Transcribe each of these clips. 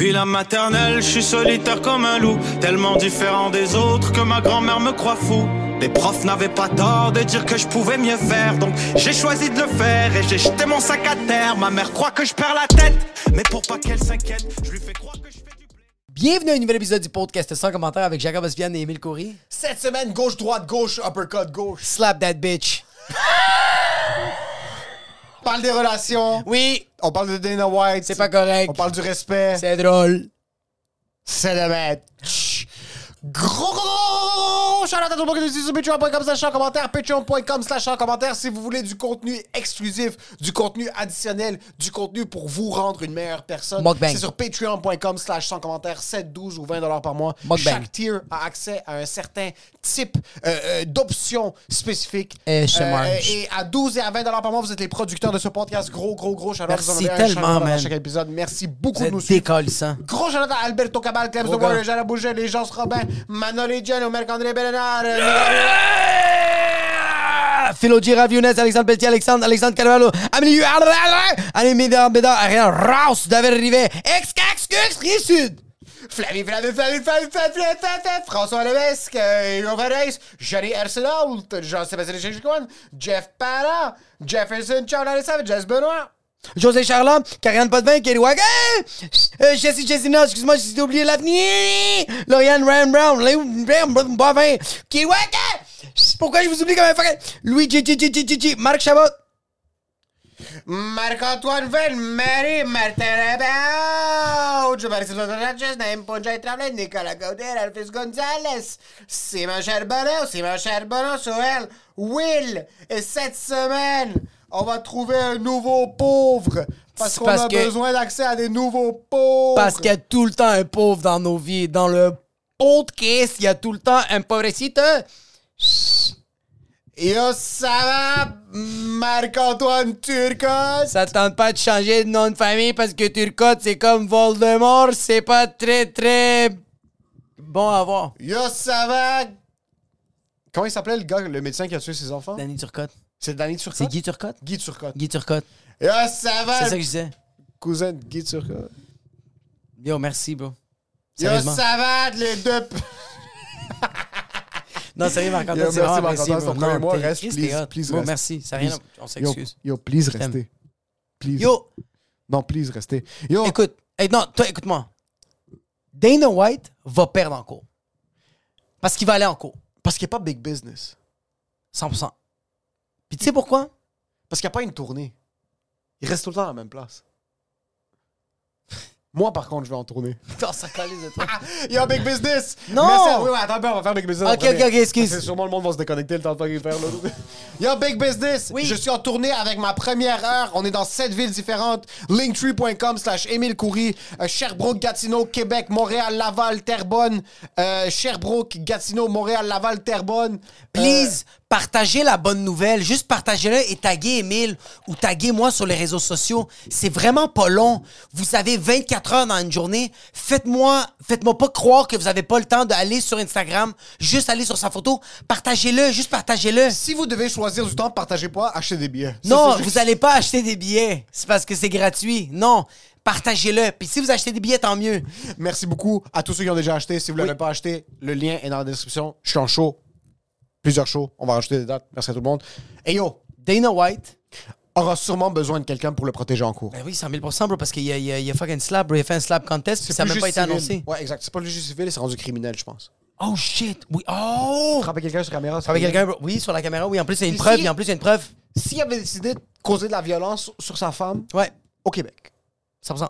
Depuis la maternelle, je suis solitaire comme un loup, tellement différent des autres que ma grand-mère me croit fou. Les profs n'avaient pas tort de dire que je pouvais mieux faire, donc j'ai choisi de le faire et j'ai jeté mon sac à terre. Ma mère croit que je perds la tête, mais pour pas qu'elle s'inquiète, je lui fais croire que je fais du blé. Bienvenue à un nouvel épisode du podcast sans commentaire avec Jacob Ospian et Émile Coury. Cette semaine, gauche, droite, gauche, uppercut, gauche. Slap that bitch. On parle des relations. Oui, On parle de Dana White. c'est pas correct. On parle du respect. C'est drôle. C'est de mettre. Gros, gros, à tout le monde qui nous sur patreon.com slash en commentaire, patreon.com slash en commentaire si vous voulez du contenu exclusif, du contenu additionnel, du contenu pour vous rendre une meilleure personne. C'est sur patreon.com slash sans commentaire, 7, 12 ou 20 dollars par mois. Chaque tier a accès à un certain type euh, euh, d'options spécifiques. Et mange. et à 12 et à 20 dollars par mois, vous êtes les producteurs de ce podcast. Gros, gros, gros shout out. Merci Vous en tellement, man. chaque épisode. Merci beaucoup Vous de nous suivre. Gros shout à Alberto Cabal, Clems de. Warrior, Jean Bouger, les gens Robin, Manoli Giano, Marc-André Bellenard, Philo Girard, Younes, Alexandre Pelletier, Alexandre, Alexandre Carvalho, Amélie Amélie Médard, Bédard, Ariel Rouse, David Rivet, ex-cax, ex Sud. Flavie, Flavie, Flavie, Flavie, Flavie, Flavie, Flavie, François Levesque, Hugo Ferreis, Johnny Arsenault, Jean-Sébastien Chichicoine, Jeff Parra, Jefferson, Charles Savage, Jess Benoît. José Charland, Karianne Potvin, Kelly Wagon, euh, Jessie Jessina, excuse-moi, j'ai oublié l'avenir, Lauriane Ryan Brown, Léo Brown, Bovin, Kelly Wagon, pourquoi je vous oublie comme un fucking, Louis G, G, G, G, G, Marc Chabot, Marc-Antoine Venn, Mary, Martin Rabauge, Marie-Sylvain Sanchez, Naïm Ponjay Tremblay, Nicolas Gaudet, Alphys Gonzalez, Simon Charbonneau, Simon Charbonneau, Soel, Will. Et cette semaine, on va trouver un nouveau pauvre. Parce qu'on a que- besoin d'accès à des nouveaux pauvres. parce qu'il y a tout le temps un pauvre dans nos vies, dans le podcast, il y a tout le temps un pauvrecito. Yo, ça va, Marc-Antoine Turcotte? Ça tente pas de changer de nom de famille parce que Turcotte, c'est comme Voldemort, c'est pas très très bon à voir. Yo, ça va? Comment il s'appelait le gars, le médecin qui a tué ses enfants? Danny Turcotte. C'est Danny Turcotte? C'est Guy Turcotte? Guy Turcotte. Guy Turcotte. Yo, ça va? C'est ça que je disais. cousin de Guy Turcotte. Yo, merci, bro. Yo, ça va, les deux. Non, sérieux, Marc-Antoine, merci, c'est vraiment Marc-Antoine, apprécié, c'est ton premier mois. Reste, please, reste. merci, ça rien, on s'excuse. yo, please, restez. Please. Yo, Non, please, restez. Yo, écoute, non, toi, écoute-moi. Dana White va perdre en cours. Parce qu'il va aller en cours. parce qu'il n'y a pas big business. 100%. Puis tu sais pourquoi? Parce qu'il n'y a pas une tournée. Il reste tout le temps à la même place. Moi, par contre, je vais en tournée. Putain, ça calise de toi. Yo, big business! Non! Ça- oui, attends on va faire big business. Ok, ok, ok, excuse. Que sûrement le monde va se déconnecter le temps de qu'il faire là. Yo, big business! Oui. Je suis en tournée avec ma première heure. On est dans sept villes différentes. Linktree.com slash Émile Coury. Euh, Sherbrooke, Gatineau, Québec, Montréal, Laval, Terrebonne. Euh, Sherbrooke, Gatineau, Montréal, Laval, Terrebonne. Please, partagez la bonne nouvelle. Juste partagez-le et taguez Emile ou taguez moi sur les réseaux sociaux. C'est vraiment pas long. Vous avez 24 heures dans une journée. Faites-moi, faites-moi pas croire que vous avez pas le temps d'aller sur Instagram. Juste aller sur sa photo. Partagez-le. Juste partagez-le. Si vous devez choisir du temps, partagez pas, achetez des billets. Ça, Non, juste- vous allez pas acheter des billets. C'est parce que c'est gratuit. Non. Partagez-le. Puis si vous achetez des billets, tant mieux. Merci beaucoup à tous ceux qui ont déjà acheté. Si vous ne l'avez pas acheté, le lien est dans la description. Je suis en show. Plusieurs shows. On va rajouter des dates. Merci à tout le monde. Et yo, Dana White. aura sûrement besoin de quelqu'un pour le protéger en cours. Ben oui, 100 000 bro, parce qu'il y a, y a- y a fucking slap, bro. Il a fait un slap contest, puis ça n'a même pas été civil. annoncé. Ouais, exact. C'est pas le juge civil, c'est rendu criminel, je pense. Oh shit! Oui. Oh! Frapper quelqu'un sur caméra, c'est Frapper quelqu'un, bro. Oui, sur la caméra, oui. En plus, il y a une preuve. Et en plus, il y a une preuve. S'il avait décidé de causer de la violence sur sa femme Ouais, au Québec, 100%.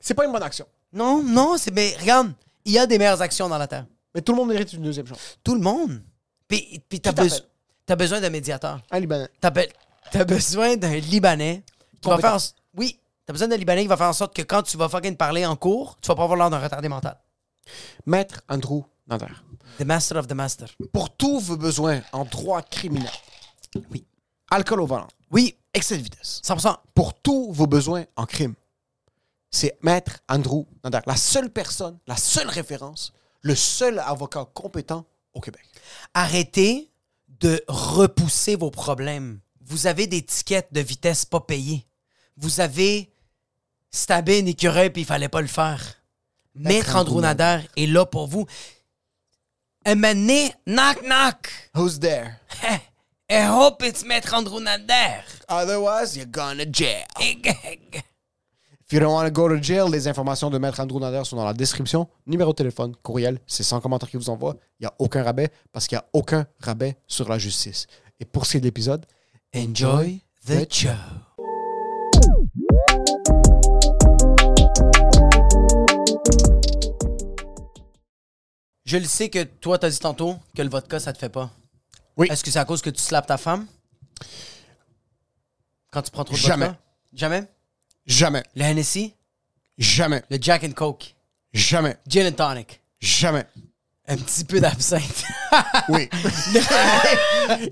c'est pas une bonne action. Non, non, c'est. Mais regarde, il y a des meilleures actions dans la Terre. Mais tout le monde mérite une deuxième chance. Tout le monde. Puis, puis t'as, besoin t'as besoin d'un médiateur. Un Libanais. T'as, be- t'as besoin d'un Libanais qui va faire. en- Oui, t'as besoin d'un Libanais qui va faire en sorte que quand tu vas fucking parler en cours, tu vas pas avoir l'air d'un retardé mental. Maître Andrew Nader. The master of the master. Pour tous vos besoins en droit criminel. Oui. Alcool au volant. Oui, Excès de vitesse. 100%. Pour tous vos besoins en crime. C'est Maître Andrew Nader. La seule personne, la seule référence, le seul avocat compétent au Québec. Arrêtez de repousser vos problèmes. Vous avez des tickets de vitesse pas payés. Vous avez stabber un écureuil puis il fallait pas le faire. Maître Andrew Nader est là pour vous. Donné, knock knock. Who's there? I hope it's Maître Andrew Nader. Otherwise, you're gonna jail. If you don't want to go to jail, les informations de Maître Andrew Nader sont dans la description. Numéro de téléphone, courriel, c'est 100 commentaires qu'il vous envoie. Il n'y a aucun rabais parce qu'il n'y a aucun rabais sur la justice. Et pour ce qui est de l'épisode, Enjoy the show. Je le sais que toi, t'as dit tantôt que le vodka, ça te fait pas. Oui. Est-ce que c'est à cause que tu slappes ta femme? Quand tu prends trop de Jamais. vodka? Jamais. jamais, Le Hennessy? jamais, Le Jack and Coke? jamais, Gin and tonic? jamais. Un petit peu d'absinthe? Oui.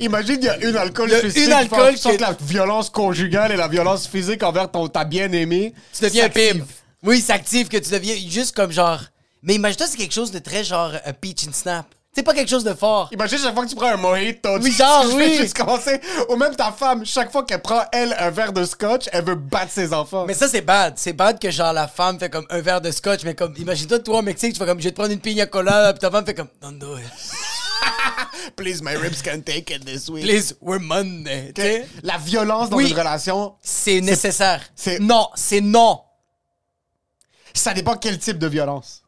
Imagine, il y a une alcool suicide une alcool qui fait qui- la violence conjugale et la violence physique envers ton, ta bien-aimée. tu deviens pimp. Oui, c'est actif que tu deviens juste comme genre... Mais imagine-toi, c'est quelque chose de très genre euh, peach and snap. C'est pas quelque chose de fort. Imagine chaque fois que tu prends un mojito. Oui, genre, tu oui. juste commencer. Ou même ta femme, chaque fois qu'elle prend, elle, un verre de scotch, elle veut battre ses enfants. Mais ça, c'est bad. C'est bad que genre la femme fait comme un verre de scotch, mais comme, imagine-toi, toi au Mexique, tu fais comme, je vais te prendre une pina colada, puis ta femme fait comme, don't do it. Please, my ribs can take it this week. Please, we're Monday. sais? La violence dans Oui. une relation, C'est nécessaire. c'est- Non, c'est non. ça dépend quel type de violence.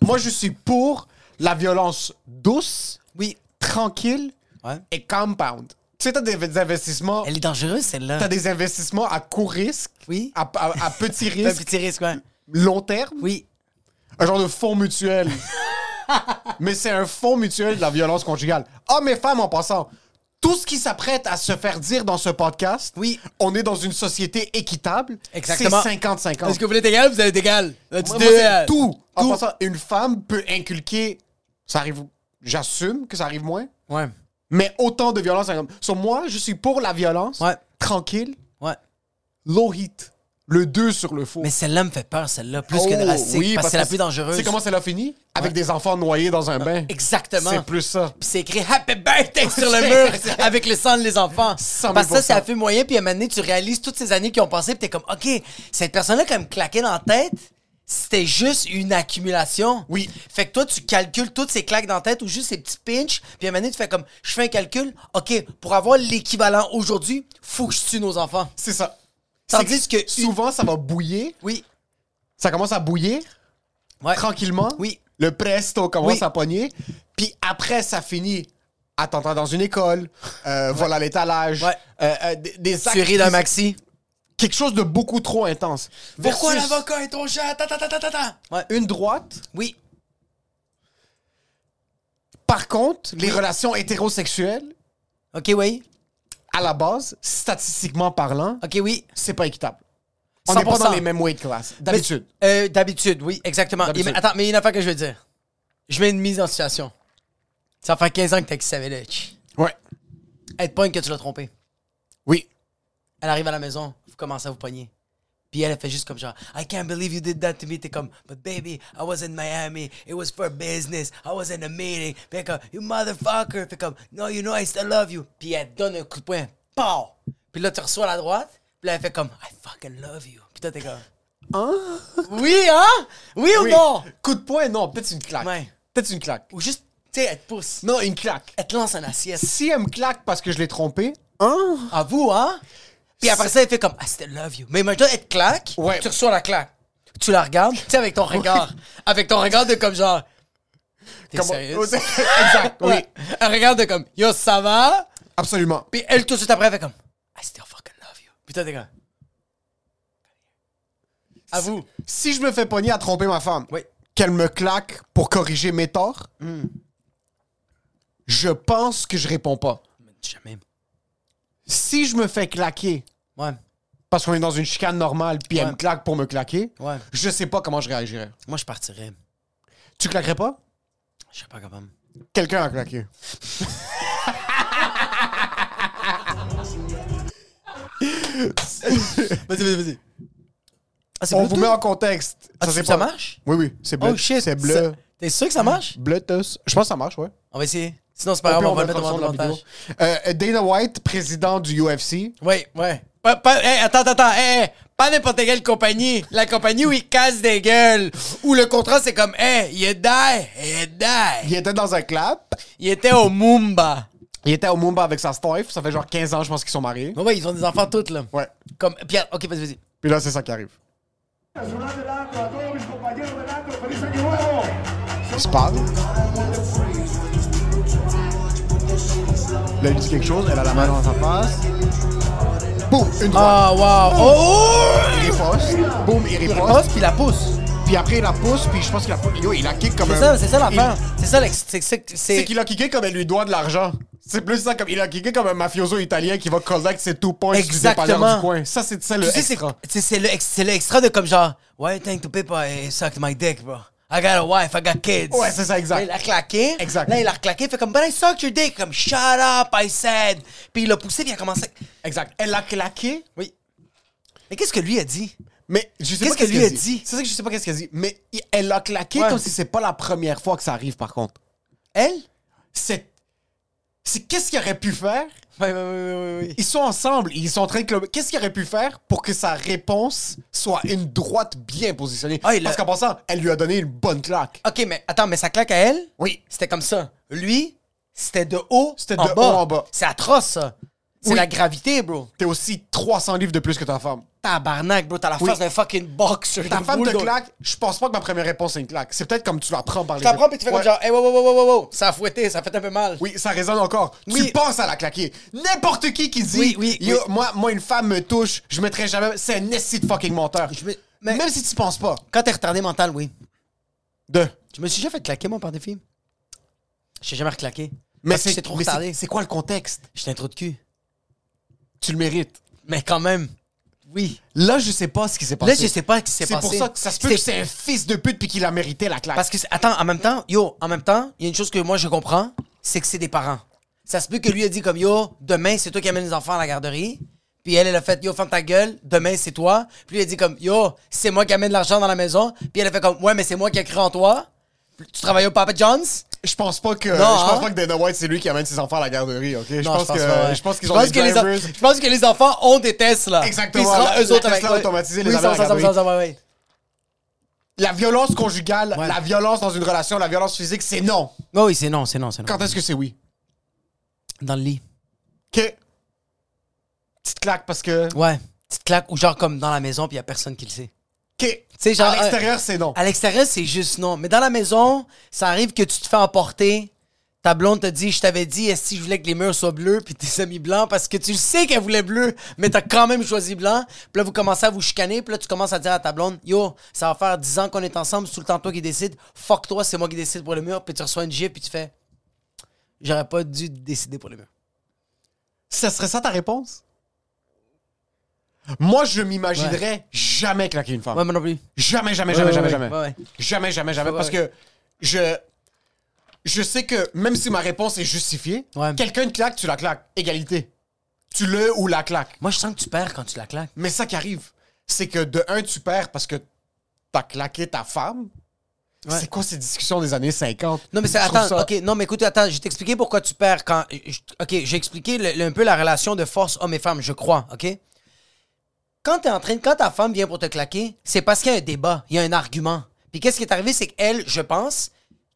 Moi, je suis pour la violence douce, Oui. tranquille Ouais. et compound. Tu sais, t'as des, des investissements. Elle est dangereuse, celle-là. T'as des investissements à court risque, Oui. à, à- à petit risque, petit risque, ouais. long terme, Oui. un genre de fonds mutuel. Mais c'est un fonds mutuel de la violence conjugale. Hommes et femmes en passant. Tout ce qui s'apprête à se faire dire dans ce podcast, Oui. on est dans une société équitable. Exactement. C'est 50-50. Est-ce que vous être égal? Vous allez être égal? Moi, moi, tout. En passant, une femme peut inculquer. Ça arrive. J'assume que ça arrive moins. Ouais. Mais autant de violence. Sur moi, je suis pour la violence. Ouais. Tranquille. Ouais. Low heat. Le 2 sur le faux. Mais celle-là me fait peur, celle-là, plus Oh, que drastique. oui, parce que c'est la plus dangereuse. Tu sais comment ça l'a fini? Avec Ouais. des enfants noyés dans un bain. Exactement. C'est plus ça. Puis c'est écrit Happy Birthday sur le mur avec le sang des enfants. 100 000 Parce que ça, c'est à fait moyen. Puis à un moment donné, tu réalises toutes ces années qui ont passé. Puis t'es comme, OK, cette personne-là, quand même claqué dans la tête, c'était juste une accumulation. Oui. Fait que toi, tu calcules toutes ces claques dans la tête ou juste ces petits pinches. Puis à un moment donné, tu fais comme, je fais un calcul. OK, pour avoir l'équivalent aujourd'hui, faut que je tue nos enfants. C'est ça. Tandis C'est que- souvent, ça va bouillir. Oui. Ça commence à bouillir Ouais. tranquillement. Oui. Le presto commence Oui. à pogner. Puis après, ça finit attentat dans une école, euh, vol à l'étalage, Ouais. euh, euh, des, des actes d'un maxi. Quelque chose de beaucoup trop intense. Pourquoi Versus l'avocat est ton chat? Ta, ta, ta, ta, ta, ta. Ouais. Une droite. Oui. Par contre, les relations hétérosexuelles, OK, oui. à la base, statistiquement parlant, OK, oui. c'est pas équitable. On n'est pas 100%. dans les mêmes weight class. D'habitude. Mais- euh, D'habitude, oui, exactement. D'habitude. Et- attends, mais il y a une affaire que je veux dire. Je mets une mise en situation. Ça fait 15 ans que t'es avec Savage. Ouais. Elle te pogne que tu l'as trompé. Elle arrive à la maison, vous commencez à vous pogner. Puis elle, elle fait juste comme genre, I can't believe you did that to me. T'es comme, but baby, I was in Miami. It was for business. I was in a meeting. Puis elle comme, you motherfucker. Puis comme, no, you know I still love you. Puis elle donne un coup de poing. Pow! Puis là, tu reçois à la droite. Puis là, elle fait comme, I fucking love you. Puis toi, t'es comme, oui, hein? Oui ou Oui. non? Coup de poing, non. Peut-être une claque. Ouais. Peut-être une claque. Ou juste, tu sais, elle te pousse. Non, une claque. Elle te lance un assiette. Si elle me claque parce que je l'ai trompé, hein? À vous, hein? Puis après ça, elle fait comme I still love you. Mais imagine-toi, elle te claque, Ouais. tu reçois la claque. Tu la regardes, tu sais, avec ton regard. avec ton regard de comme genre. T'es sérieux? exact, oui. Ouais. Elle regarde de comme Yo, ça va? Absolument. Puis elle, tout de suite après, elle fait comme I still fucking love you. Toi, t'es comme. À vous. Si je me fais pogner à tromper ma femme, Oui. qu'elle me claque pour corriger mes torts, je pense que je réponds pas. Jamais. Si je me fais claquer Ouais. parce qu'on est dans une chicane normale puis elle Ouais. me claque pour me claquer, Ouais. je sais pas comment je réagirais. Moi, je partirais. Tu claquerais pas? Je sais pas capable. Quelqu'un a claqué. Vas-y, vas-y, vas-y. Ah, c'est On vous met en contexte. Ah, ça pas- marche? Oui, oui, c'est bleu. Oh shit. C'est bleu. Ça- T'es sûr que ça marche? Bluetooth. Je pense que ça marche, ouais. On va essayer. Sinon, c'est pas grave, pire, on va le mettre au montage. de la vidéo. Euh, Dana White, président du UFC. Oui, ouais. Pas, pas, hey, attends, attends, attends. Hey, hey. Pas n'importe quelle compagnie. La compagnie où ils cassent des gueules. Où le contrat, c'est comme, hey, you die, you die. Il était dans un club. Il était au Mumba. Il était au Mumba avec sa wife. Ça fait genre 15 ans, je pense qu'ils sont mariés. Ouais, ouais, ils ont des enfants toutes, là. Ouais. Comme, Pierre, ok, vas-y, vas-y. Puis là, c'est ça qui arrive. Il se parle. Là, il dit quelque chose. Elle a la main dans sa face. Boum, une droite. Ah, wow. Oh! Il riposte. Boum, il Il riposte. puis la pousse. Puis après, il la pousse. Puis je pense qu'il a, yo, il a kick comme C'est un. ça, c'est ça l'affaire. il- C'est ça, l'ex- c'est- qu'il a kické comme elle lui doit de l'argent. C'est plus ça, comme il a kické comme un mafioso italien qui va collect ses two points du Exactement. dépanneur du coin. Ça, c'est ça le Tu sais, c'est, extra. c'est, le, ex- le extra de comme genre, why you think to people I sucked my dick, bro? I got a wife, I got kids. Ouais, c'est ça, exact. Là, il a claqué. Exact. Là, il a reclaqué, il fait comme, but I sucked your dick. Comme, shut up, I said. Puis il a poussé, puis il a commencé. Exact. Elle l'a claqué? Oui. Mais qu'est-ce que lui a dit? Mais je sais Qu'est-ce pas que qu'est-ce lui qu'elle a dit? C'est ça que je sais pas qu'est-ce qu'elle dit. Mais il- elle l'a claqué Ouais. comme si c'est pas la première fois que ça arrive, par contre. Elle? C'est. C'est qu'est-ce qu'il aurait pu faire? Oui, oui, oui, oui, oui. Ils sont ensemble, ils sont en train de club. Qu'est-ce qu'il aurait pu faire pour que sa réponse soit une droite bien positionnée? Ah, Parce a- qu'en passant, elle lui a donné une bonne claque. Ok, mais attends, mais sa claque à elle? Oui. C'était comme ça. Lui, c'était de haut C'était de bas. haut en bas. C'est atroce, ça. C'est Oui. la gravité, bro. T'es aussi 300 livres de plus que ta femme. Tabarnak, bro. T'as la Oui. face d'un fucking boxer. Ta femme te claque, je pense pas que ma première réponse c'est une claque. C'est peut-être comme tu la prends par les Tu la prends puis tu fais comme genre, hey, wow, wow, wow, wow, wow, ça a fouetté, ça fait un peu mal. Oui, ça résonne encore. Oui. Tu penses à la claquer. N'importe qui qui dit Oui, oui, Yo. Moi, moi, une femme me touche, je mettrai jamais. C'est un esti de fucking menteur. Je me- mais- Même si tu penses pas. Quand t'es retardé mental, oui. De. Je me suis déjà fait claquer, moi, par des filles. Je jamais reclaqué. Mais c'est trop retardé. C'est quoi le contexte? J'étais un trou de cul. Tu le mérites. Mais quand même, oui. Là, je sais pas ce qui s'est passé. Là, je sais pas ce qui s'est C'est passé. pour ça que ça se peut que c'est un fils de pute puis qu'il a mérité la claque. Parce que, c'est- attends, en même temps, yo, en même temps, il y a une chose que moi je comprends, c'est que c'est des parents. Ça se peut que lui a dit comme, yo, demain, c'est toi qui amènes les enfants à la garderie. Puis elle, elle a fait, yo, ferme ta gueule, demain, c'est toi. Puis lui, il a dit comme, yo, c'est moi qui amène l'argent dans la maison. Puis elle a fait comme, ouais, mais c'est moi qui ai cru en toi. Tu travailles au Papa John's? Je pense pas que Non, je pense hein? pas que Dana White c'est lui qui amène ses enfants à la garderie, ok? Je Non, pense que ouais. je pense qu'ils Je ont pense des que les. Je pense que les enfants ont des Tesla. Exactement, ils la- eux autres avec les amène à la garderie. violence conjugale, Ouais. la violence dans une relation, la violence physique, c'est non. Oh oui, c'est non, c'est non, c'est non. Quand est-ce que c'est oui? Dans le lit. Que petite claque parce que Ouais. Petite claque ou genre comme dans la maison puis y a personne qui le sait. Genre, à l'extérieur, c'est non. À l'extérieur, c'est juste non. Mais dans la maison, ça arrive que tu te fais emporter. Ta blonde te dit, je t'avais dit, est-ce que je voulais que les murs soient bleus, puis t'es mis blanc parce que tu sais qu'elle voulait bleu, mais t'as quand même choisi blanc. Puis là, vous commencez à vous chicaner, puis là, tu commences à dire à ta blonde, yo, ça va faire 10 ans qu'on est ensemble, c'est tout le temps toi qui décide. Fuck toi, c'est moi qui décide pour le mur, puis tu reçois une gifle, puis tu fais, j'aurais pas dû décider pour le mur. Ça serait ça ta réponse? Moi, je m'imaginerais jamais claquer une femme. Ouais, moi non plus. Jamais, jamais, Ouais, jamais, ouais, jamais, ouais. jamais. Ouais, ouais. Jamais, jamais, jamais. Ouais, Parce que je. Je sais que même si ma réponse est justifiée, Ouais. quelqu'un te claque, tu la claques. Égalité. Tu le ou la claques. Moi, je sens que tu perds quand tu la claques. Mais ça qui arrive, c'est que de un, tu perds parce que t'as claqué ta femme. Ouais. C'est quoi ces discussions des années 50? Non, mais c'est. Je trouve Attends, ça- ok, non, mais écoute, attends, je vais t'expliquer pourquoi tu perds quand. je- Ok, j'ai expliqué le- le- un peu la relation de force homme et femme, je crois, ok? Quand t'es en train, quand ta femme vient pour te claquer, c'est parce qu'il y a un débat, il y a un argument. Puis qu'est-ce qui est arrivé, c'est qu'elle, je pense,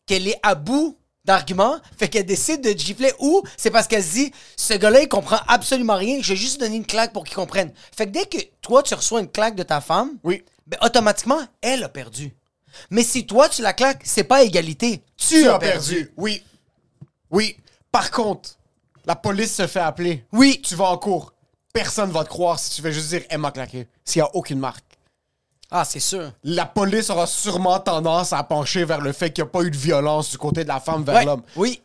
qu'elle est à bout d'arguments, fait qu'elle décide de te gifler ou c'est parce qu'elle se dit, ce gars-là, il comprend absolument rien, je vais juste donner une claque pour qu'il comprenne. Fait que dès que toi, tu reçois une claque de ta femme, Oui. ben, automatiquement, elle a perdu. Mais si toi, tu la claques, c'est pas égalité. Tu, Tu as, as perdu. perdu. Oui. Oui. Par contre, la police se fait appeler. Oui. Tu vas en cours. Personne va te croire si tu fais juste dire Emma claqué. S'il n'y a aucune marque. Ah, c'est sûr. La police aura sûrement tendance à pencher vers le fait qu'il n'y a pas eu de violence du côté de la femme vers Ouais. l'homme. Oui.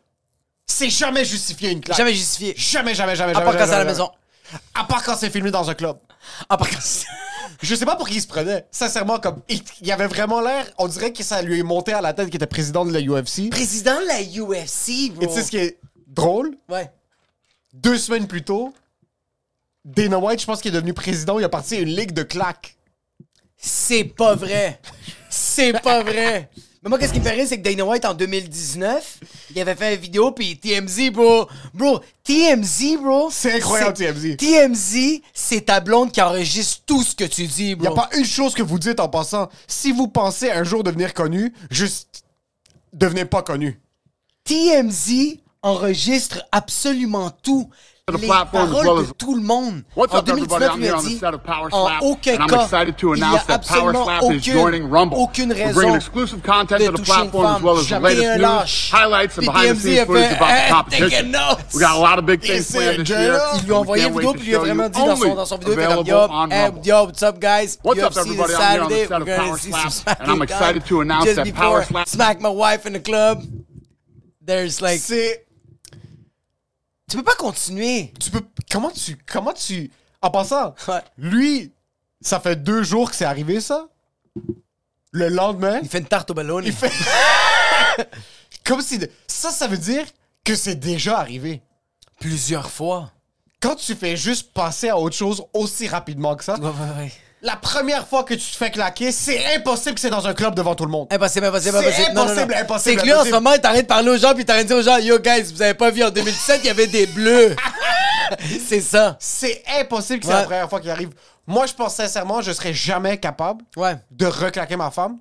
C'est jamais justifié une claque. Jamais justifié. Jamais, jamais, jamais, À jamais. part quand c'est à la maison. À part quand c'est filmé dans un club. À part quand c'est- Je sais pas pour qui il se prenait. Sincèrement, comme il, il avait vraiment l'air, on dirait que ça lui est monté à la tête qu'il était président de la UFC. Président de la UFC, bro. Et tu sais ce qui est drôle? Ouais. Deux semaines plus tôt, Dana White, je pense qu'il est devenu président, il a parti à une ligue de claques. C'est pas vrai. C'est pas vrai. Mais moi, qu'est-ce qui me fait rire, c'est que Dana White, en 2019, il Il avait fait une vidéo, puis TMZ, bro. Bro, TMZ, bro. C'est incroyable, TMZ. TMZ, c'est ta blonde qui enregistre tout ce que tu dis, Il bro. n'y a pas une chose que vous dites en passant. Si vous pensez un jour devenir connu, juste devenez pas connu. TMZ enregistre absolument tout. The Les platform as paroles well de as- tout le monde. What's en up, everybody? 2019, I'm lui here a on the dit, set of Power en Slap, aucun and I'm cas, excited to il y a announce that Power absolument Slap is aucune, joining Rumble. aucune We're raison bringing exclusive content de to the toucher une platform as femme. well as the Jamais latest un news, lâche. highlights, and Puis behind the TMZ scenes a footage fait, about the Hey, competition. taking notes. We got a lot of big Et things c'est planned this Jay year. là. Ils lui ont We envoyé can't une wait vidéo, to puis il a show vraiment you dit dans son, only dans son vidéo, il fait comme, available Yo, on hey, Rumble. yo, what's up, guys? What's up, UFC everybody? this I'm here on the Saturday. set of We're gonna Power see Slap, some smack and I'm it excited down. to announce Just that before Power Slap- Smack my wife in the club. There's like... Tu peux pas continuer. Tu peux. Comment tu. Comment tu. En passant, Ouais. lui, ça fait deux jours que c'est arrivé, ça? Le lendemain, Il fait une tarte au ballon. il fait. Comme si. de- Ça, ça veut dire que c'est déjà arrivé. plusieurs fois. Quand tu fais juste passer à autre chose aussi rapidement que ça, Ouais, ouais, ouais. La première fois que tu te fais claquer, c'est impossible que c'est dans un club devant tout le monde. Impossible, impossible, C'est impossible. Non, non, non. impossible, impossible, C'est que lui, en ce moment, il est en train de parler aux gens, puis est en train de dire aux gens, Yo, guys, vous avez pas vu, en 2017, il y avait des bleus. c'est ça. C'est impossible que c'est Ouais. la première fois qu'il arrive. Moi, je pense sincèrement, je serais jamais capable Ouais. de reclaquer ma femme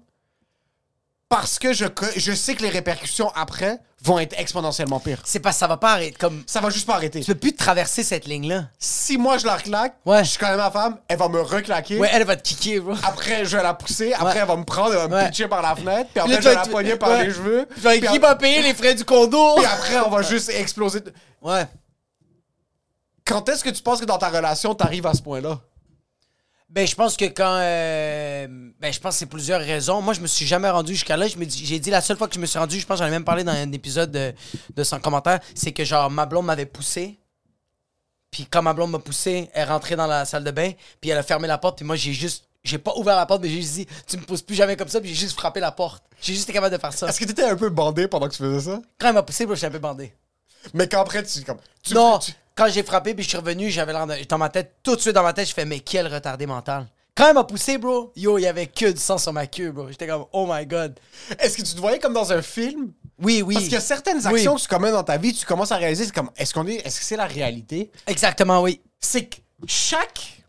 parce que je, je sais que les répercussions après vont être exponentiellement pires. C'est parce que ça va pas arrêter. Comme, Ça va juste pas arrêter. tu peux plus traverser cette ligne-là. Si moi je la reclaque, Ouais. je suis quand même ma femme, elle va me reclaquer. Ouais, elle va te kicker, bro. Après, je vais la pousser. Après, Ouais. elle va me prendre, elle va me pitcher par la fenêtre. Puis là, après, tu je vais la poigner par les cheveux. Puis qui va payer les frais du condo? Puis après, on va juste exploser. Ouais. Quand est-ce que tu penses que dans ta relation, t'arrives à ce point-là? Ben, je pense que quand. euh, ben, je pense que c'est plusieurs raisons. Moi, je me suis jamais rendu jusqu'à là. Je me dis- J'ai dit la seule fois que je me suis rendu, je pense que j'en ai même parlé dans un épisode de, de son commentaire, c'est que genre ma blonde m'avait poussé. Puis quand ma blonde m'a poussé, elle est rentrée dans la salle de bain, puis elle a fermé la porte, puis moi j'ai juste. J'ai pas ouvert la porte, mais j'ai juste dit, tu me pousses plus jamais comme ça, puis j'ai juste frappé la porte. J'ai juste été capable de faire ça. Est-ce que t'étais un peu bandé pendant que tu faisais ça? Quand elle m'a poussé, bro, j'étais un peu bandé. Mais qu'après, tu. Comme, tu non, tu- quand j'ai frappé, puis je suis revenu, j'avais Dans ma tête, tout de suite dans ma tête, je fais, mais quel retardé mental. Quand elle m'a poussé, bro, yo, il y avait que du sang sur ma queue, bro. J'étais comme, oh my god. Est-ce que tu te voyais comme dans un film? Oui, oui. Parce qu'il y a certaines Oui. actions que tu commets dans ta vie, tu commences à réaliser, c'est comme, est-ce qu'on est, est-ce que c'est la réalité? Exactement, oui. C'est que chaque,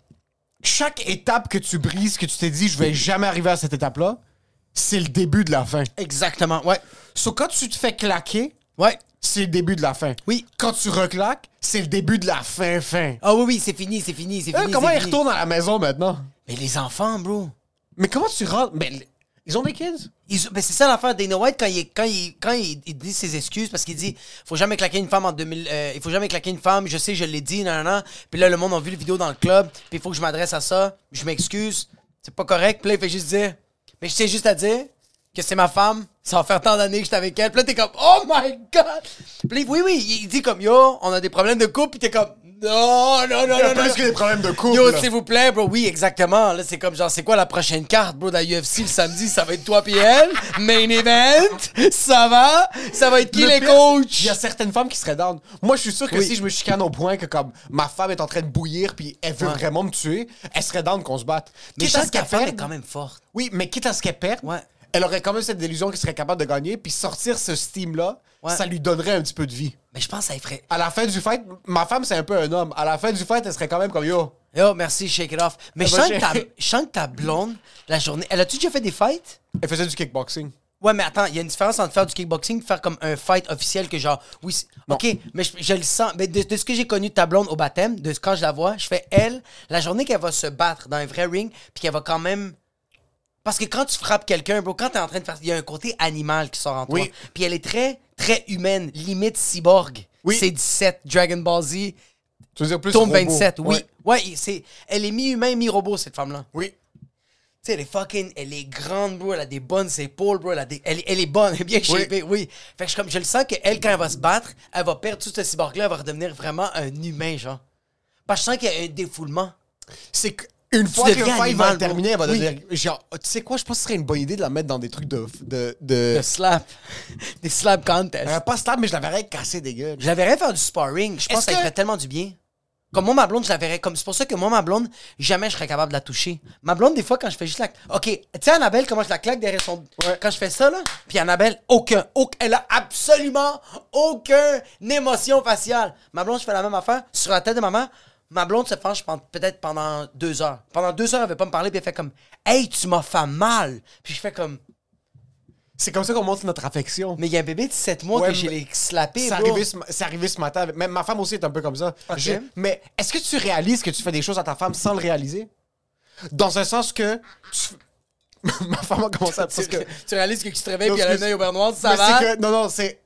chaque étape que tu brises, que tu t'es dit, je vais jamais arriver à cette étape-là, c'est le début de la fin. Exactement, ouais. So, quand tu te fais claquer, Ouais. C'est le début de la fin. Oui. Quand tu reclaques, c'est le début de la fin, fin. Ah oui, oui, c'est fini, c'est fini, c'est fini. comment c'est ils fini. retournent à la maison maintenant? Mais les enfants, bro. Mais comment tu rentres? Mais l- ils ont des kids? Ils- ben, c'est ça l'affaire Dana White quand il, quand il, quand il, il dit ses excuses parce qu'il dit faut jamais claquer une femme en 2000 euh, il faut jamais claquer une femme je sais je l'ai dit nan, nan, nan. puis là le monde a vu la vidéo dans le club puis il faut que je m'adresse à ça je m'excuse c'est pas correct puis là il fait juste dire mais je sais juste à dire que c'est ma femme ça va faire tant d'années que j'étais avec elle puis là t'es comme oh my god puis oui oui il dit comme yo on a des problèmes de couple puis t'es comme non non non Il y a non, plus non. que des problèmes de couple. Yo, s'il vous plaît, bro. Oui, exactement. Là, c'est comme genre, c'est quoi la prochaine carte, bro, dans UFC le samedi? Ça va être toi pis elle. Main event. Ça va? Ça va être qui Le les pire, coachs? Il y a certaines femmes qui seraient down. Moi, je suis sûr que Oui. si je me chicane au point que comme ma femme est en train de bouillir puis elle veut Ouais. vraiment me tuer, elle serait down qu'on se batte. Mais Quitte à ce qu'elle femme est perde- quand même forte. Oui, mais quitte à ce qu'elle perde, Ouais. Elle aurait quand même cette illusion qu'elle serait capable de gagner puis sortir ce steam-là, Ouais. ça lui donnerait un petit peu de vie. Mais je pense que ça ferait. À la fin du fight, ma femme, c'est un peu un homme. À la fin du fight, elle serait quand même comme yo. Yo, merci, shake it off. Mais je sens, que ta, j'ai- je sens que ta blonde, la journée. Elle a-tu déjà fait des fights? Elle faisait du kickboxing. Ouais, mais attends, il y a une différence entre faire du kickboxing et faire comme un fight officiel que genre, oui, ok, mais je, je le sens. Mais de, de ce que j'ai connu de ta blonde au baptême, de quand je la vois, je fais elle, la journée qu'elle va se battre dans un vrai ring, puis qu'elle va quand même. Parce que quand tu frappes quelqu'un, bro, quand t'es en train de faire. Il y a un côté animal qui sort en toi. Oui. Puis elle est très, très humaine, limite cyborg. Oui. C'est 17, Dragon Ball Z, Tu veux dire plus tome robot. 27, oui. Ouais. Ouais, c'est, elle est mi-humain, mi-robot, cette femme-là. Oui. Tu sais, elle est fucking. Elle est grande, bro. Elle a des bonnes épaules, bro. Elle, a des- elle, elle est bonne, elle est bien Oui. shapée, oui. Fait que je, comme, je le sens qu'elle, quand elle va se battre, elle va perdre tout ce cyborg-là. Elle va redevenir vraiment un humain, genre. Parce que je sens qu'il y a un défoulement. C'est qu'une fois que le fight va être terminé, elle va oui. devenir. Genre, tu sais quoi, je pense que ce serait une bonne idée de la mettre dans des trucs de. de, de... Le slap. Des slap contests. Euh, pas stab, mais je la verrais casser des gueules. Je la verrais faire du sparring. Je pense que ça ferait tellement du bien. Comme moi, ma blonde, je la verrais comme. C'est pour ça que moi, ma blonde, jamais je serais capable de la toucher. Ma blonde, des fois, quand je fais juste la. Ok, tu sais, Annabelle, comment je la claque derrière son. Quand je fais ça, là? Puis Annabelle, aucun, aucun. Elle a absolument aucune émotion faciale. Ma blonde, je fais la même affaire sur la tête de ma mère. Ma blonde se pen- peut-être pendant deux heures. Pendant deux heures, elle veut pas me parler, puis elle fait comme Hey, tu m'as fait mal. Puis je fais comme C'est comme ça qu'on montre notre affection. Mais il y a un bébé de 7 mois Ouais, que j'ai les slappé. C'est arrivé, ce, c'est arrivé ce matin. Même ma femme aussi est un peu comme ça. Je- mais est-ce que tu réalises que tu fais des choses à ta femme sans le réaliser? Dans un sens que. tu- ma femme a commencé à. Parce que, tu réalises que tu te réveilles Non, puis elle a un œil au beurre noir, ça va? que- non, non, c'est.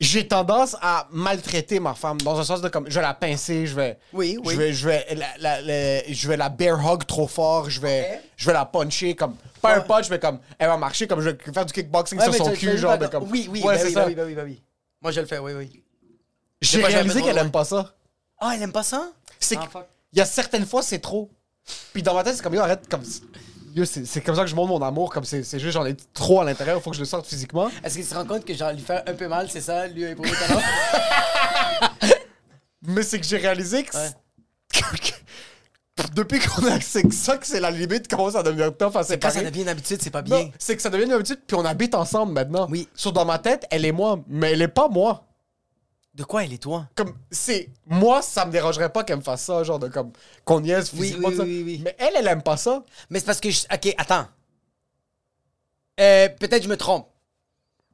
J'ai tendance à maltraiter ma femme dans un sens de comme je vais la pincer, je vais Oui, oui. je vais je vais la, la- la- je vais la bear hug trop fort, je vais je vais la puncher comme pas un punch mais comme elle va marcher comme je vais faire du kickboxing Ouais, sur son cul genre de comme Oui, oui, ouais bah c'est oui, ça. bah oui, bah oui, oui. Moi, je le fais, oui, oui. J'ai réalisé qu'elle aime pas ça. Ah, elle aime pas ça? C'est Ah, il y a certaines fois c'est trop. Puis dans ma tête c'est comme yo arrête comme c'est comme ça que je montre mon amour comme c'est juste j'en ai trop à l'intérieur, il faut que je le sorte physiquement. Est-ce qu'il se rend compte que genre lui faire un peu mal, c'est ça, lui a éprouvé talent? Mais c'est que j'ai réalisé que, Ouais. depuis qu'on a c'est ça que c'est la limite commence à devenir tough à Quand séparer. ça devient une habitude, c'est pas bien. c'est que ça devient une habitude puis on habite ensemble maintenant. Oui. Sur dans ma tête, elle est moi, mais elle est pas moi. De quoi elle est toi? Comme c'est moi, ça me dérangerait pas qu'elle me fasse ça, genre de comme qu'on niaise Oui, physiquement. oui, ça. oui, oui. Mais elle, elle aime pas ça. Mais c'est parce que je... Ok, attends. Euh, peut-être je me trompe.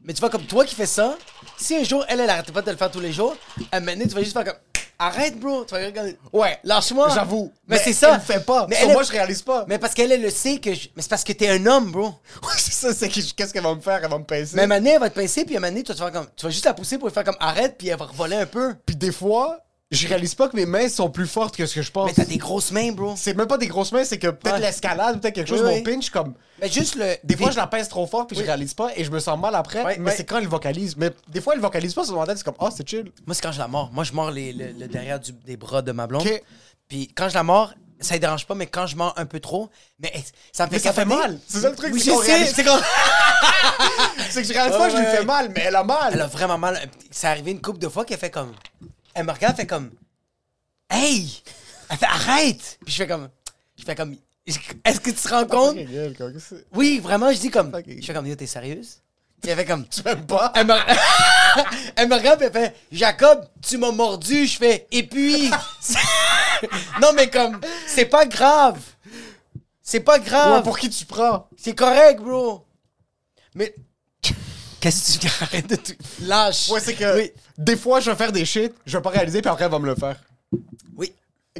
Mais tu vois, comme toi qui fais ça, si un jour, elle, elle arrêtait pas de le faire tous les jours, à un moment donné, tu vas juste faire comme... Arrête, bro. Tu vas regarder. Ouais. Lâche-moi. J'avoue. Mais, c'est ça. Elle le fait pas. Mais Sur elle- moi, je réalise pas. Mais parce qu'elle, elle le sait que je... Mais c'est parce que t'es un homme, bro. Ouais, c'est ça, c'est qu'est-ce qu'elle va me faire? Elle va me pincer. Même année, elle va te pincer, puis à un moment donné, tu vas, faire comme... tu vas juste la pousser pour lui faire comme arrête, puis elle va revoler un peu. Puis des fois, je réalise pas que mes mains sont plus fortes que ce que je pense. Mais t'as des grosses mains, bro. C'est même pas des grosses mains, c'est que peut-être Ouais. l'escalade, peut-être quelque chose, Oui, mon pinch, comme. Mais juste le. Des fois, je la pince trop fort puis Oui. je réalise pas et je me sens mal après. Ouais, mais ouais. c'est quand elle vocalise. Mais des fois, elle vocalise pas sur ma tête, c'est comme, oh, c'est chill. Moi, c'est quand je la mords. Moi, je mords les- le, le derrière du- des bras de ma blonde. Ok. Puis quand je la mords, ça ne dérange pas, mais quand je mords un peu trop, mais ça me fait Mais ça fait mal. C'est ça le truc, Oui, c'est que je réalise pas que je lui fais mal, mais elle a mal. Elle a vraiment mal. C'est arrivé une couple de fois qu'elle fait comme. Elle me regarde, elle fait comme. Hey! Elle fait arrête! Puis je fais comme. Je fais comme. Est-ce que tu te rends compte? Oui, vraiment, je dis comme. Je fais comme, yo, t'es sérieuse? Puis elle fait comme. Tu m'aimes pas? Elle me, elle me regarde elle fait Jacob, tu m'as mordu. Je fais Et puis? non, mais comme, c'est pas grave. C'est pas Ouais, grave. pour qui tu prends? C'est correct, bro. Mais. Qu'est-ce que tu arrête de tout. Lâche. Ouais, c'est que Oui. des fois, je vais faire des shit, je vais pas réaliser, puis après, elle va me le faire. Oui.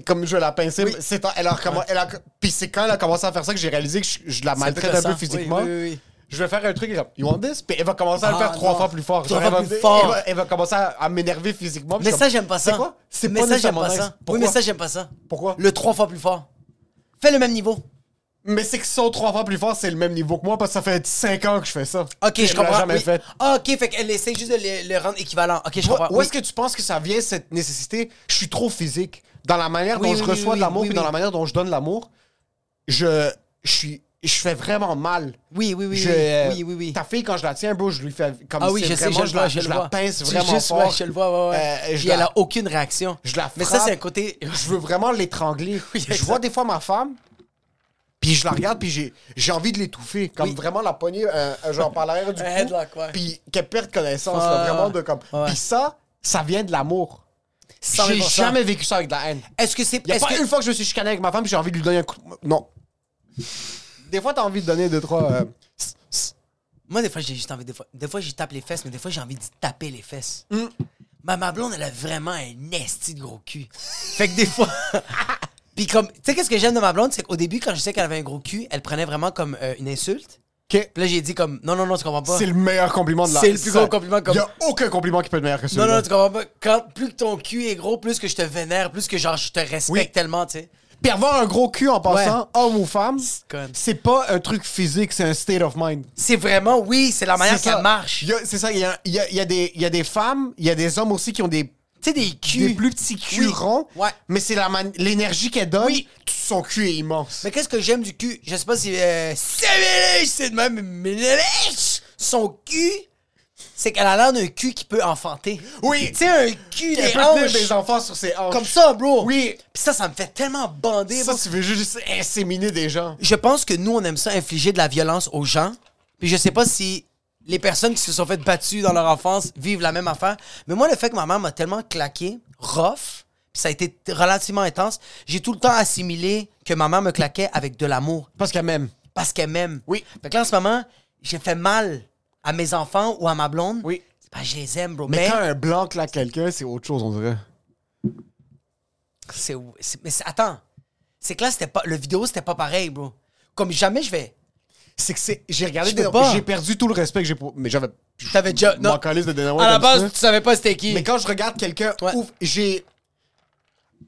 Comme je vais la pincer, Oui. c'est elle a, commen- elle a- puis c'est quand elle a commencé à faire ça que j'ai réalisé que je, je la maltraite un peu physiquement. Oui, oui, oui, oui. Je vais faire un truc, comme, you want this? Puis elle va commencer à le Ah, faire trois non. fois plus fort. Trois Genre, elle fois va- plus fort. Elle va, elle va commencer à, à m'énerver physiquement. Mais ça, j'aime pas ça. C'est quoi? C'est pas ça, j'aime pas ça. Oui, mais ça, j'aime pas ça. Pourquoi? Le trois fois plus fort. Fais le même niveau. Mais c'est que son trois fois plus fort, c'est le même niveau que moi, parce que ça fait 5 ans que je fais ça. Ok, je l'a comprends. jamais oui. fait. Ah, ok, fait qu'elle essaie juste de le, le rendre équivalent. Ok, je comprends. Où Oui. est-ce que tu penses que ça vient, cette nécessité? Je suis trop physique. Dans la manière Oui, dont je reçois de l'amour, oui. dans la manière dont je donne l'amour, je, je suis, je fais vraiment mal. Oui, oui, oui. Je- oui. euh, oui, oui, oui. Ta fille, quand je la tiens, bro, je lui fais comme Ah oui, je sais, vraiment, je le je vois, la, je je la pince vraiment juste, fort. ouais, je le vois, ouais, ouais. Euh, je la- elle a aucune réaction. je la Mais ça, frappe. c'est un côté. Je veux vraiment l'étrangler. Je vois des fois ma femme, puis je la regarde, puis j'ai, j'ai envie de l'étouffer. Comme Oui. vraiment la poignée, euh, euh, genre par l'arrière du cou. ouais. Puis qu'elle perde connaissance, Ah, là, vraiment de comme. ouais. Puis ça, ça vient de l'amour. 100 J'ai 000%. jamais vécu ça avec de la haine. Est-ce que c'est. Y a est-ce pas que- une fois que je me suis chicané avec ma femme, puis j'ai envie de lui donner un coup. de- Non. Des fois, t'as envie de donner deux, trois. euh, Moi, des fois, j'ai juste envie. Des fois, des fois j'y tape les fesses, mais des fois, j'ai envie d'y taper les fesses. Mm. Ma, ma blonde, elle a vraiment un esti de gros cul. fait que des fois. Puis comme. Tu sais, qu'est-ce que j'aime de ma blonde, c'est qu'au début, quand je sais qu'elle avait un gros cul, elle prenait vraiment comme euh, une insulte. Puis là, j'ai dit comme. Non, non, non, tu comprends pas. C'est le meilleur compliment de la C'est le plus gros compliment comme- Il y a aucun compliment qui peut être meilleur que celui-là. Non, non, tu comprends pas. Quand, plus que ton cul est gros, plus que je te vénère, plus que genre je te respecte Oui. tellement, tu sais. Puis avoir un gros cul en passant, homme ou femme, c'est pas un truc physique, c'est un state of mind. C'est vraiment, oui, c'est la manière qu'elle marche. C'est ça, il y a, y a- y a y a des femmes, il y a des hommes aussi qui ont des, Tu sais, des culs. des plus petits culs Oui. ronds, Ouais. mais c'est l'énergie qu'elle donne, Oui. son cul est immense. Mais qu'est-ce que j'aime du cul? Je sais pas si. Euh, c'est de même. Son cul, c'est qu'elle a l'air d'un cul qui peut enfanter. Oui. Tu sais, un cul, des hanches. des enfants sur ses hanches. Comme ça, bro. Oui. Puis ça, ça me fait tellement bander, Ça, bro. tu veux juste inséminer des gens. Je pense que nous, on aime ça infliger de la violence aux gens. Puis je sais pas si les personnes qui se sont faites battues dans leur enfance vivent la même affaire. Mais moi, le fait que ma mère m'a tellement claqué, rough, puis ça a été relativement intense, j'ai tout le temps assimilé que ma mère me claquait avec de l'amour. Parce qu'elle m'aime. Parce qu'elle m'aime. Oui. Fait que là, en ce moment, j'ai fait mal à mes enfants ou à ma blonde. Oui. Que je les aime, bro. Mais, Mais, quand un blanc claque quelqu'un, c'est autre chose, on dirait. c'est, mais attends. C'est que là, c'était pas, le vidéo, c'était pas pareil, bro. Comme jamais je vais. C'est que c'est. J'ai regardé des. J'ai perdu tout le respect que j'ai pour. Mais j'avais. T'avais déjà. Non. calice de Dana White À la ça. base, tu savais pas c'était qui. Mais quand je regarde quelqu'un, Ouais. ouf, j'ai.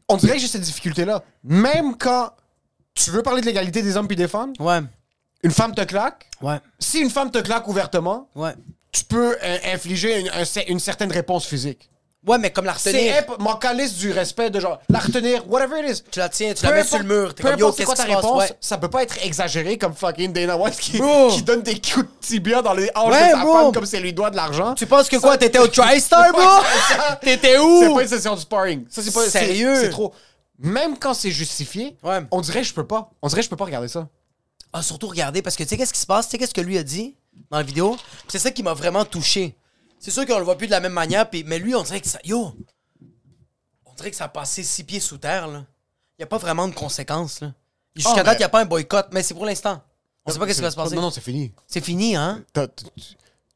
On dirait que j'ai cette difficulté-là. Même quand tu veux parler de l'égalité des hommes puis des femmes, Ouais. une femme te claque. Ouais. Si une femme te claque ouvertement, Ouais. tu peux euh, infliger une, un- une certaine réponse physique. Ouais, mais comme la C'est retenir. imp- mon calice du respect de genre la retenir, whatever it is. Tu la tiens, tu Peu la mets sur le mur. T'es comme yo, c'est qu'est-ce ta réponse, Ouais. ça peut pas être exagéré comme fucking Dana White qui, donne des coups de tibia dans les hanches Ouais, de sa bro. femme comme si elle lui doit de l'argent. Tu penses que quoi? T'étais au TriStar, bro? C'est. T'étais C'est où? pas une session de sparring. Ça, c'est pas c'est- Sérieux? C'est trop. Même quand c'est justifié, Ouais. on dirait que je peux pas. On dirait que je peux pas regarder ça. Ah, surtout regarder, parce que tu sais qu'est-ce qui se passe? Tu sais qu'est-ce que lui a dit dans la vidéo? C'est ça qui m'a vraiment touché. C'est sûr qu'on le voit plus de la même manière, puis, mais lui, on dirait que ça. Yo! On dirait que ça a passé six pieds sous terre, là. Il n'y a pas vraiment de conséquences, là. Jusqu'à Ah, date, il mais- n'y a pas un boycott, mais c'est pour l'instant. On sait pas qu'est-ce qui va se passer. Non, non, c'est fini. C'est fini, hein? T-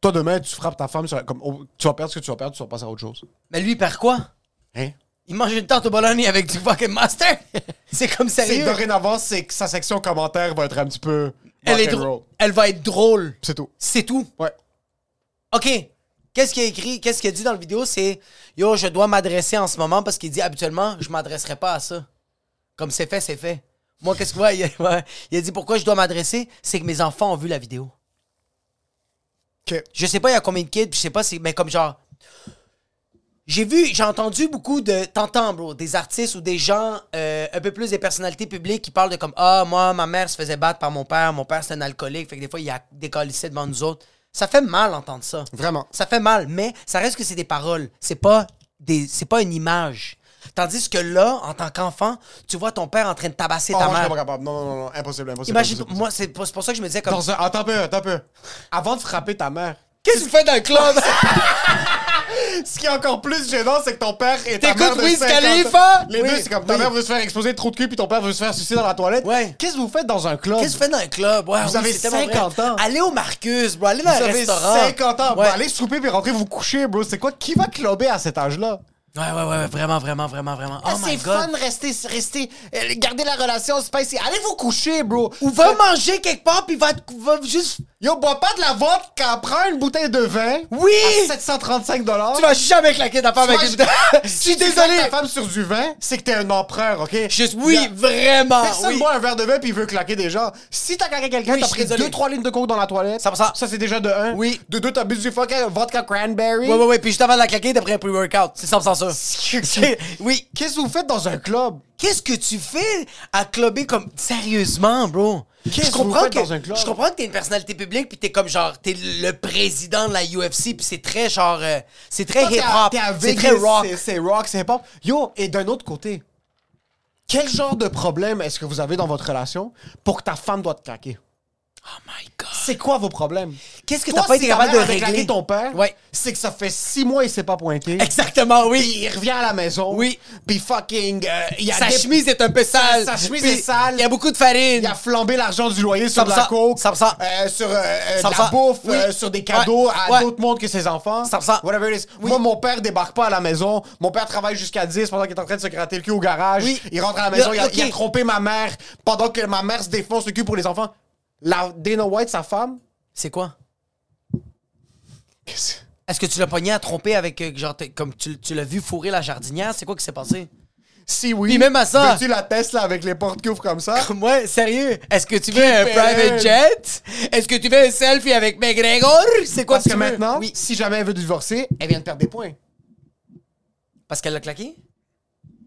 Toi, demain, tu frappes ta femme, sur- comme, oh, tu vas perdre ce que tu vas perdre, tu vas passer à autre chose. Mais lui, il perd quoi? Hein? Il mange une tarte au bologna avec du fucking master. c'est comme C'est sérieux. dorénavant, c'est que sa section commentaire va être un petit peu. Elle, est rock and drô- roll. Elle va être drôle. C'est tout. C'est tout? Ouais. OK. Qu'est-ce qu'il a écrit? Qu'est-ce qu'il a dit dans la vidéo? C'est Yo, je dois m'adresser en ce moment parce qu'il dit habituellement, je m'adresserai pas à ça. Comme c'est fait, c'est fait. Moi, qu'est-ce que. Ouais, il, a, ouais. Il a dit pourquoi je dois m'adresser? C'est que mes enfants ont vu la vidéo. Ok. Je sais pas il y a combien de kids, je sais pas si. Mais comme genre. J'ai vu, j'ai entendu beaucoup de. T'entends, bro, des artistes ou des gens, euh, un peu plus des personnalités publiques qui parlent de comme Ah, moi, ma mère se faisait battre par mon père, mon père c'est un alcoolique, fait que des fois il a décollissé devant nous autres. Ça fait mal d'entendre ça. Vraiment. Ça fait mal, mais ça reste que c'est des paroles. C'est pas des. C'est pas une image. Tandis que là, en tant qu'enfant, tu vois ton père en train de tabasser Oh, ta moi, je suis mère. pas capable. Non, non, non, non, impossible, impossible. Imagine, impossible. moi, c'est pour c'est pour ça que je me disais comme. Dans un... Attends un peu, attends un peu. Avant de frapper ta mère, Qu'est-ce que tu fais dans le club? Ce qui est encore plus gênant, c'est que ton père et ta T'écoutes mère de Wiz 50 Khalifa? Les Oui, deux, c'est comme ta oui. mère veut se faire exploser de trop de cul, puis ton père veut se faire suicider dans la toilette. Ouais. Qu'est-ce que vous faites dans un club? Qu'est-ce que tu fais dans un club? Ouais, Vous oui, avez c'est tellement 50 vrai. ans. Allez au Marcus, bro. Allez dans Vous un avez restaurant. 50 ans. Ouais. Bah, allez souper puis rentrer vous coucher, bro. C'est quoi? Qui va clubber à cet âge-là? Ouais, ouais, ouais, vraiment, vraiment, vraiment, vraiment. Ah, Oh c'est fun, rester, rester, euh, garder la relation spicy. Allez vous coucher, bro. Ou va manger quelque part, puis va, va juste. Yo, bois pas de la vodka, prends une bouteille de vin. Oui! À 735 dollars. Tu vas jamais claquer ta femme avec une. Je suis Si tu désolé. claques ta femme sur du vin, c'est que t'es un empereur, ok? Juste, oui, vraiment. Personne oui. boit un verre de vin puis il veut claquer gens. Si t'as claqué quelqu'un, Oui, t'as je suis pris désolé. deux, trois lignes de coke dans la toilette. Ça ça. C'est déjà de un. Oui. De deux, t'as bu du fucking vodka cranberry. Ouais, ouais, ouais. Puis juste avant de la claquer, t'as pris un pre-workout. C'est 100% ça. Oui. Qu'est-ce que vous faites dans un club? Qu'est-ce que tu fais à clubber comme. Sérieusement, bro? Qu'est-ce Je que vous comprends faites que, dans un club? Je comprends que t'es une personnalité publique, puis t'es comme genre. T'es le président de la UFC, puis c'est très genre. euh, c'est très t'es à C'est très rock. c'est- rock, c'est hip-hop. Yo, et d'un autre côté, quel genre de problème est-ce que vous avez dans votre relation pour que ta femme doit te claquer? Oh my god. C'est quoi vos problèmes? Qu'est-ce que t'as pas été capable de régler? ton père, Ouais. c'est que ça fait six mois il s'est pas pointé. Exactement, Puis oui. il revient à la maison. Oui. Puis fucking. euh, il a Sa chemise est un peu sale. sa chemise Puis est sale. Il y a beaucoup de farine. Il a flambé l'argent du loyer sur de la 100%, coke, 100%. euh, sur euh, euh, de 100%, la bouffe, oui. sur des cadeaux Ouais, à ouais. d'autres mondes que ses enfants. 100%. Whatever it is. Oui. Moi, mon père débarque pas à la maison. Mon père travaille jusqu'à 10 pendant qu'il est en train de se gratter le cul au garage. Oui. Il rentre à la maison, Le- il, a, ok. il a trompé ma mère pendant que ma mère se défonce le cul pour les enfants. La Dana White, sa femme? C'est quoi? qu'est-ce- Est-ce que tu l'as pogné à tromper avec, euh, genre, t'es- comme tu, tu l'as vu fourrer la jardinière? C'est quoi qui s'est passé? Si oui. Puis même à ça- Veux-tu la Tesla avec les portes qui ouvrent comme ça? Ouais, sérieux? Est-ce que tu veux un private jet? Est-ce que tu veux un selfie avec McGregor? C'est quoi Parce tu que veux? maintenant, Oui. si jamais elle veut divorcer, elle vient de perdre des points. Parce qu'elle l'a claqué?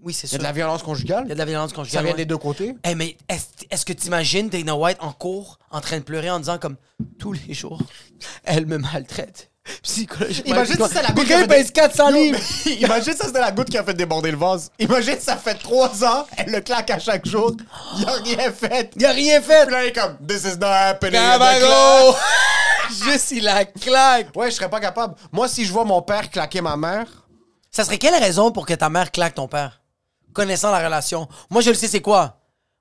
Oui, c'est Il y sûr. a de la violence conjugale? Il y a de la violence Ça conjugale. vient ouais. des deux côtés? Hey, mais est-ce est-ce que tu imagines Dana White en cours en train de pleurer en disant comme tous les jours, elle me maltraite. psychologiquement? Imagine si c'est la goutte qui a fait pèse 400 Non, livres. mais Imagine ça, c'était la goutte qui a fait déborder le vase. Imagine, ça fait trois ans, elle le claque à chaque jour. Il a rien fait. Il a rien fait. Puis là, il est comme, this is not happening. Juste, il la claque. Ouais, je serais pas capable. Moi, si je vois mon père claquer ma mère, Ça serait quelle raison pour que ta mère claque ton père? Connaissant la relation. Moi, je le sais, c'est quoi?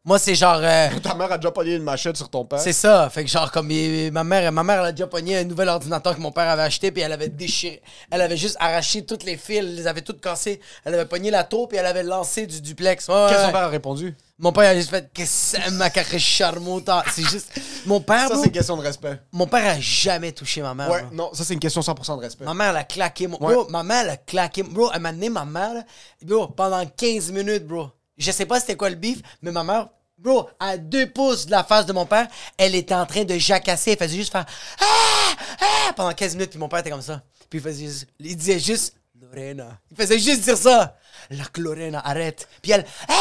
Moi, c'est genre. euh, ta mère a déjà pogné une machette sur ton père. c'est ça. Fait que genre, comme il- ma mère, ma mère, elle a déjà pogné un nouvel ordinateur que mon père avait acheté, puis elle avait déchiré. Elle avait juste arraché toutes les fils, elle les avait toutes cassées. Elle avait pogné la tour, puis elle avait lancé du duplex. Ouais, Qu'est-ce que ouais. son père a répondu? Mon père a juste fait que c'est ma charmota. C'est juste. Mon père, Ça, c'est une question de respect. mon père a jamais touché ma mère. Ouais, non, ça, c'est une question 100% de respect. Ma mère, elle a claqué. Mon... Ouais. Bro, ma mère, elle a claqué. Bro, elle m'a donné ma mère, là, bro, pendant 15 minutes, bro. Je sais pas c'était quoi le bif, mais ma mère, bro, à deux pouces de la face de mon père, elle était en train de jacasser. Elle faisait juste faire Ah! Ah! pendant 15 minutes, puis mon père était comme ça. Puis il faisait juste, il disait juste Lorena. Il faisait juste dire ça. La Lorena, arrête. Puis elle, ah!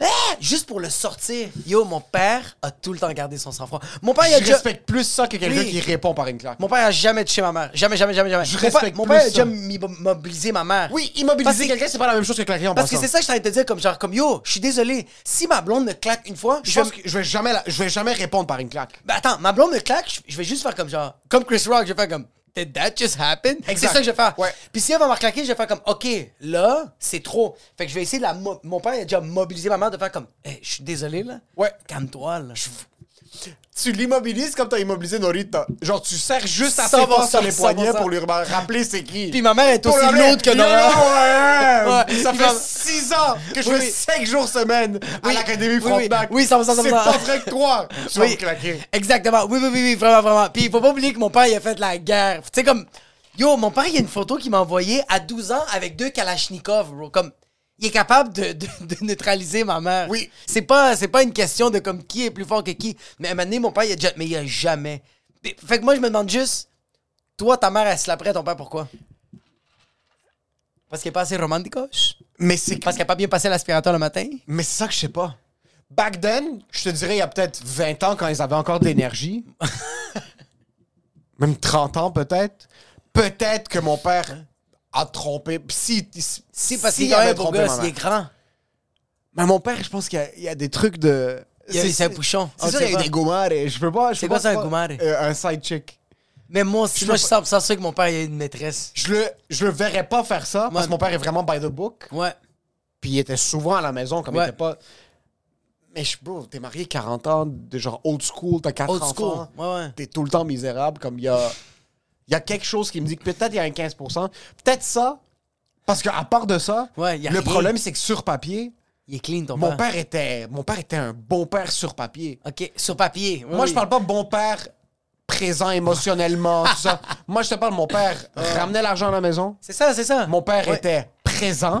Ah! juste pour le sortir. Yo, mon père a tout le temps gardé son sang-froid. Mon père, il a Je déjà. respecte plus ça que quelqu'un Oui. qui répond par une claque. Mon père a jamais touché ma mère. Jamais, jamais, jamais, jamais. Je mon respecte mon plus père a déjà mi- mobilisé ma mère. Oui, immobiliser que- quelqu'un, c'est pas la même chose que claquer en Parce que c'est ça que je t'arrête de te dire, comme genre, comme yo, je suis désolé. Si ma blonde me claque une fois, Je je vais. pense que je vais jamais, la- je vais jamais répondre par une claque. Ben attends, ma blonde me claque, je vais juste faire comme genre. Comme Chris Rock, je vais faire comme. Did that just happen? C'est ça que je vais faire. Ouais. Puis si elle va me claquer, je vais faire comme, OK, là, c'est trop. Fait que je vais essayer de la. mo- Mon père il a déjà mobilisé ma mère de faire comme, hey, je suis désolé, là. Ouais. Calme-toi, là. Tu l'immobilises comme t'as immobilisé Norita. Genre, tu serres juste 100%, fort sur les poignets 100%. pour lui rappeler c'est qui. Puis ma mère est aussi lourde que Nora. ouais. Ouais. Ça fait va- 6 ans que je fais oui. 5 jours semaine à l'Académie Oui, oui. Frontenac. Oui, 100%, C'est 100%. pas vrai que toi, tu vas me claquer. Exactement. Oui, oui, oui, oui, vraiment, vraiment. Puis il faut pas oublier que mon père, il a fait la guerre. Tu sais, comme. Yo, mon père, il y a une photo qu'il m'a envoyée à 12 ans avec deux Kalachnikov, bro. Comme. Il est capable de, de- de neutraliser ma mère. Oui. C'est pas, c'est pas une question de comme qui est plus fort que qui. Mais à un moment donné, mon père, il a déjà. Mais il a jamais. Mais- Fait que moi, je me demande juste. Toi, ta mère, elle se l'après ton père, pourquoi? Parce qu'il est pas assez romanticos? Mais c'est Parce qu'il a pas bien passé l'aspirateur le matin? Mais c'est ça que je sais pas. Back then, je te dirais, il y a peut-être 20 ans, quand ils avaient encore de l'énergie, même 30 ans peut-être, peut-être que mon père a trompé. Puis Si, si, Si, parce qu'il est quand avait même beau gosse, il est grand. Mais mon père, je pense qu'il y a- il y, a des trucs de. C'est un bouchon. On C'est ça, sait il y a pas. des gomares. Je peux pas. je C'est peux quoi pas- ça, un gomare? Euh, un side chick. Mais moi aussi, Je moi, je sens sûr que mon père, il a une maîtresse. Je le, je le verrais pas faire ça parce Ouais. que mon père est vraiment by the book. Ouais. Puis il était souvent à la maison comme Ouais. il était pas. Mais je, bro, t'es marié 40 ans, de genre old school, t'as 4 Old enfants. school. Ouais, ouais. T'es tout le temps misérable. Comme il y a. Il y a quelque chose qui me dit que peut-être il y a un 15%. Peut-être ça. Parce qu'à part de ça, Ouais, le rien. problème, c'est que sur papier, Il est clean, ton mon père. père était. Mon père était un bon père sur papier. OK, sur papier. Oui, Moi, je parle pas bon père présent émotionnellement, tout ça. Moi, je te parle, mon père ramenait l'argent à la maison. C'est ça, c'est ça. Mon père Ouais. était présent.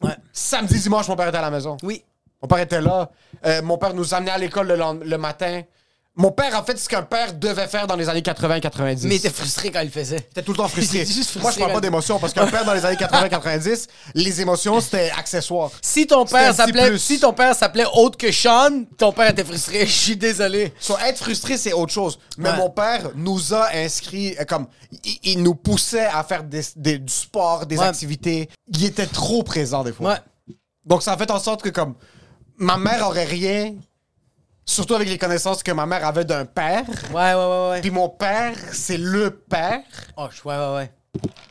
Ouais. Samedi, dimanche, mon père était à la maison. Oui. Mon père était là. Euh, mon père nous amenait à l'école le matin. Mon père a fait ce qu'un père devait faire dans les années 80-90. Mais il était frustré quand il le faisait. T'es tout le temps frustré. Juste frustré, Moi, je parle pas man. d'émotions parce qu'un père dans les années 80-90, les émotions, c'était accessoire. Si ton père s'appelait si ton père s'appelait autre que Sean, ton père était frustré. Je suis désolé. So, être frustré, c'est autre chose. Mais Ouais. mon père nous a inscrits, euh, comme, il, il nous poussait à faire des- des- du sport, des Ouais. activités. Il était trop présent des fois. Ouais. Donc, ça a fait en sorte que, comme, ma mère aurait rien, surtout avec les connaissances que ma mère avait d'un père. Ouais, ouais, ouais, ouais. Puis mon père, c'est le père Oh, je- ouais, ouais, ouais.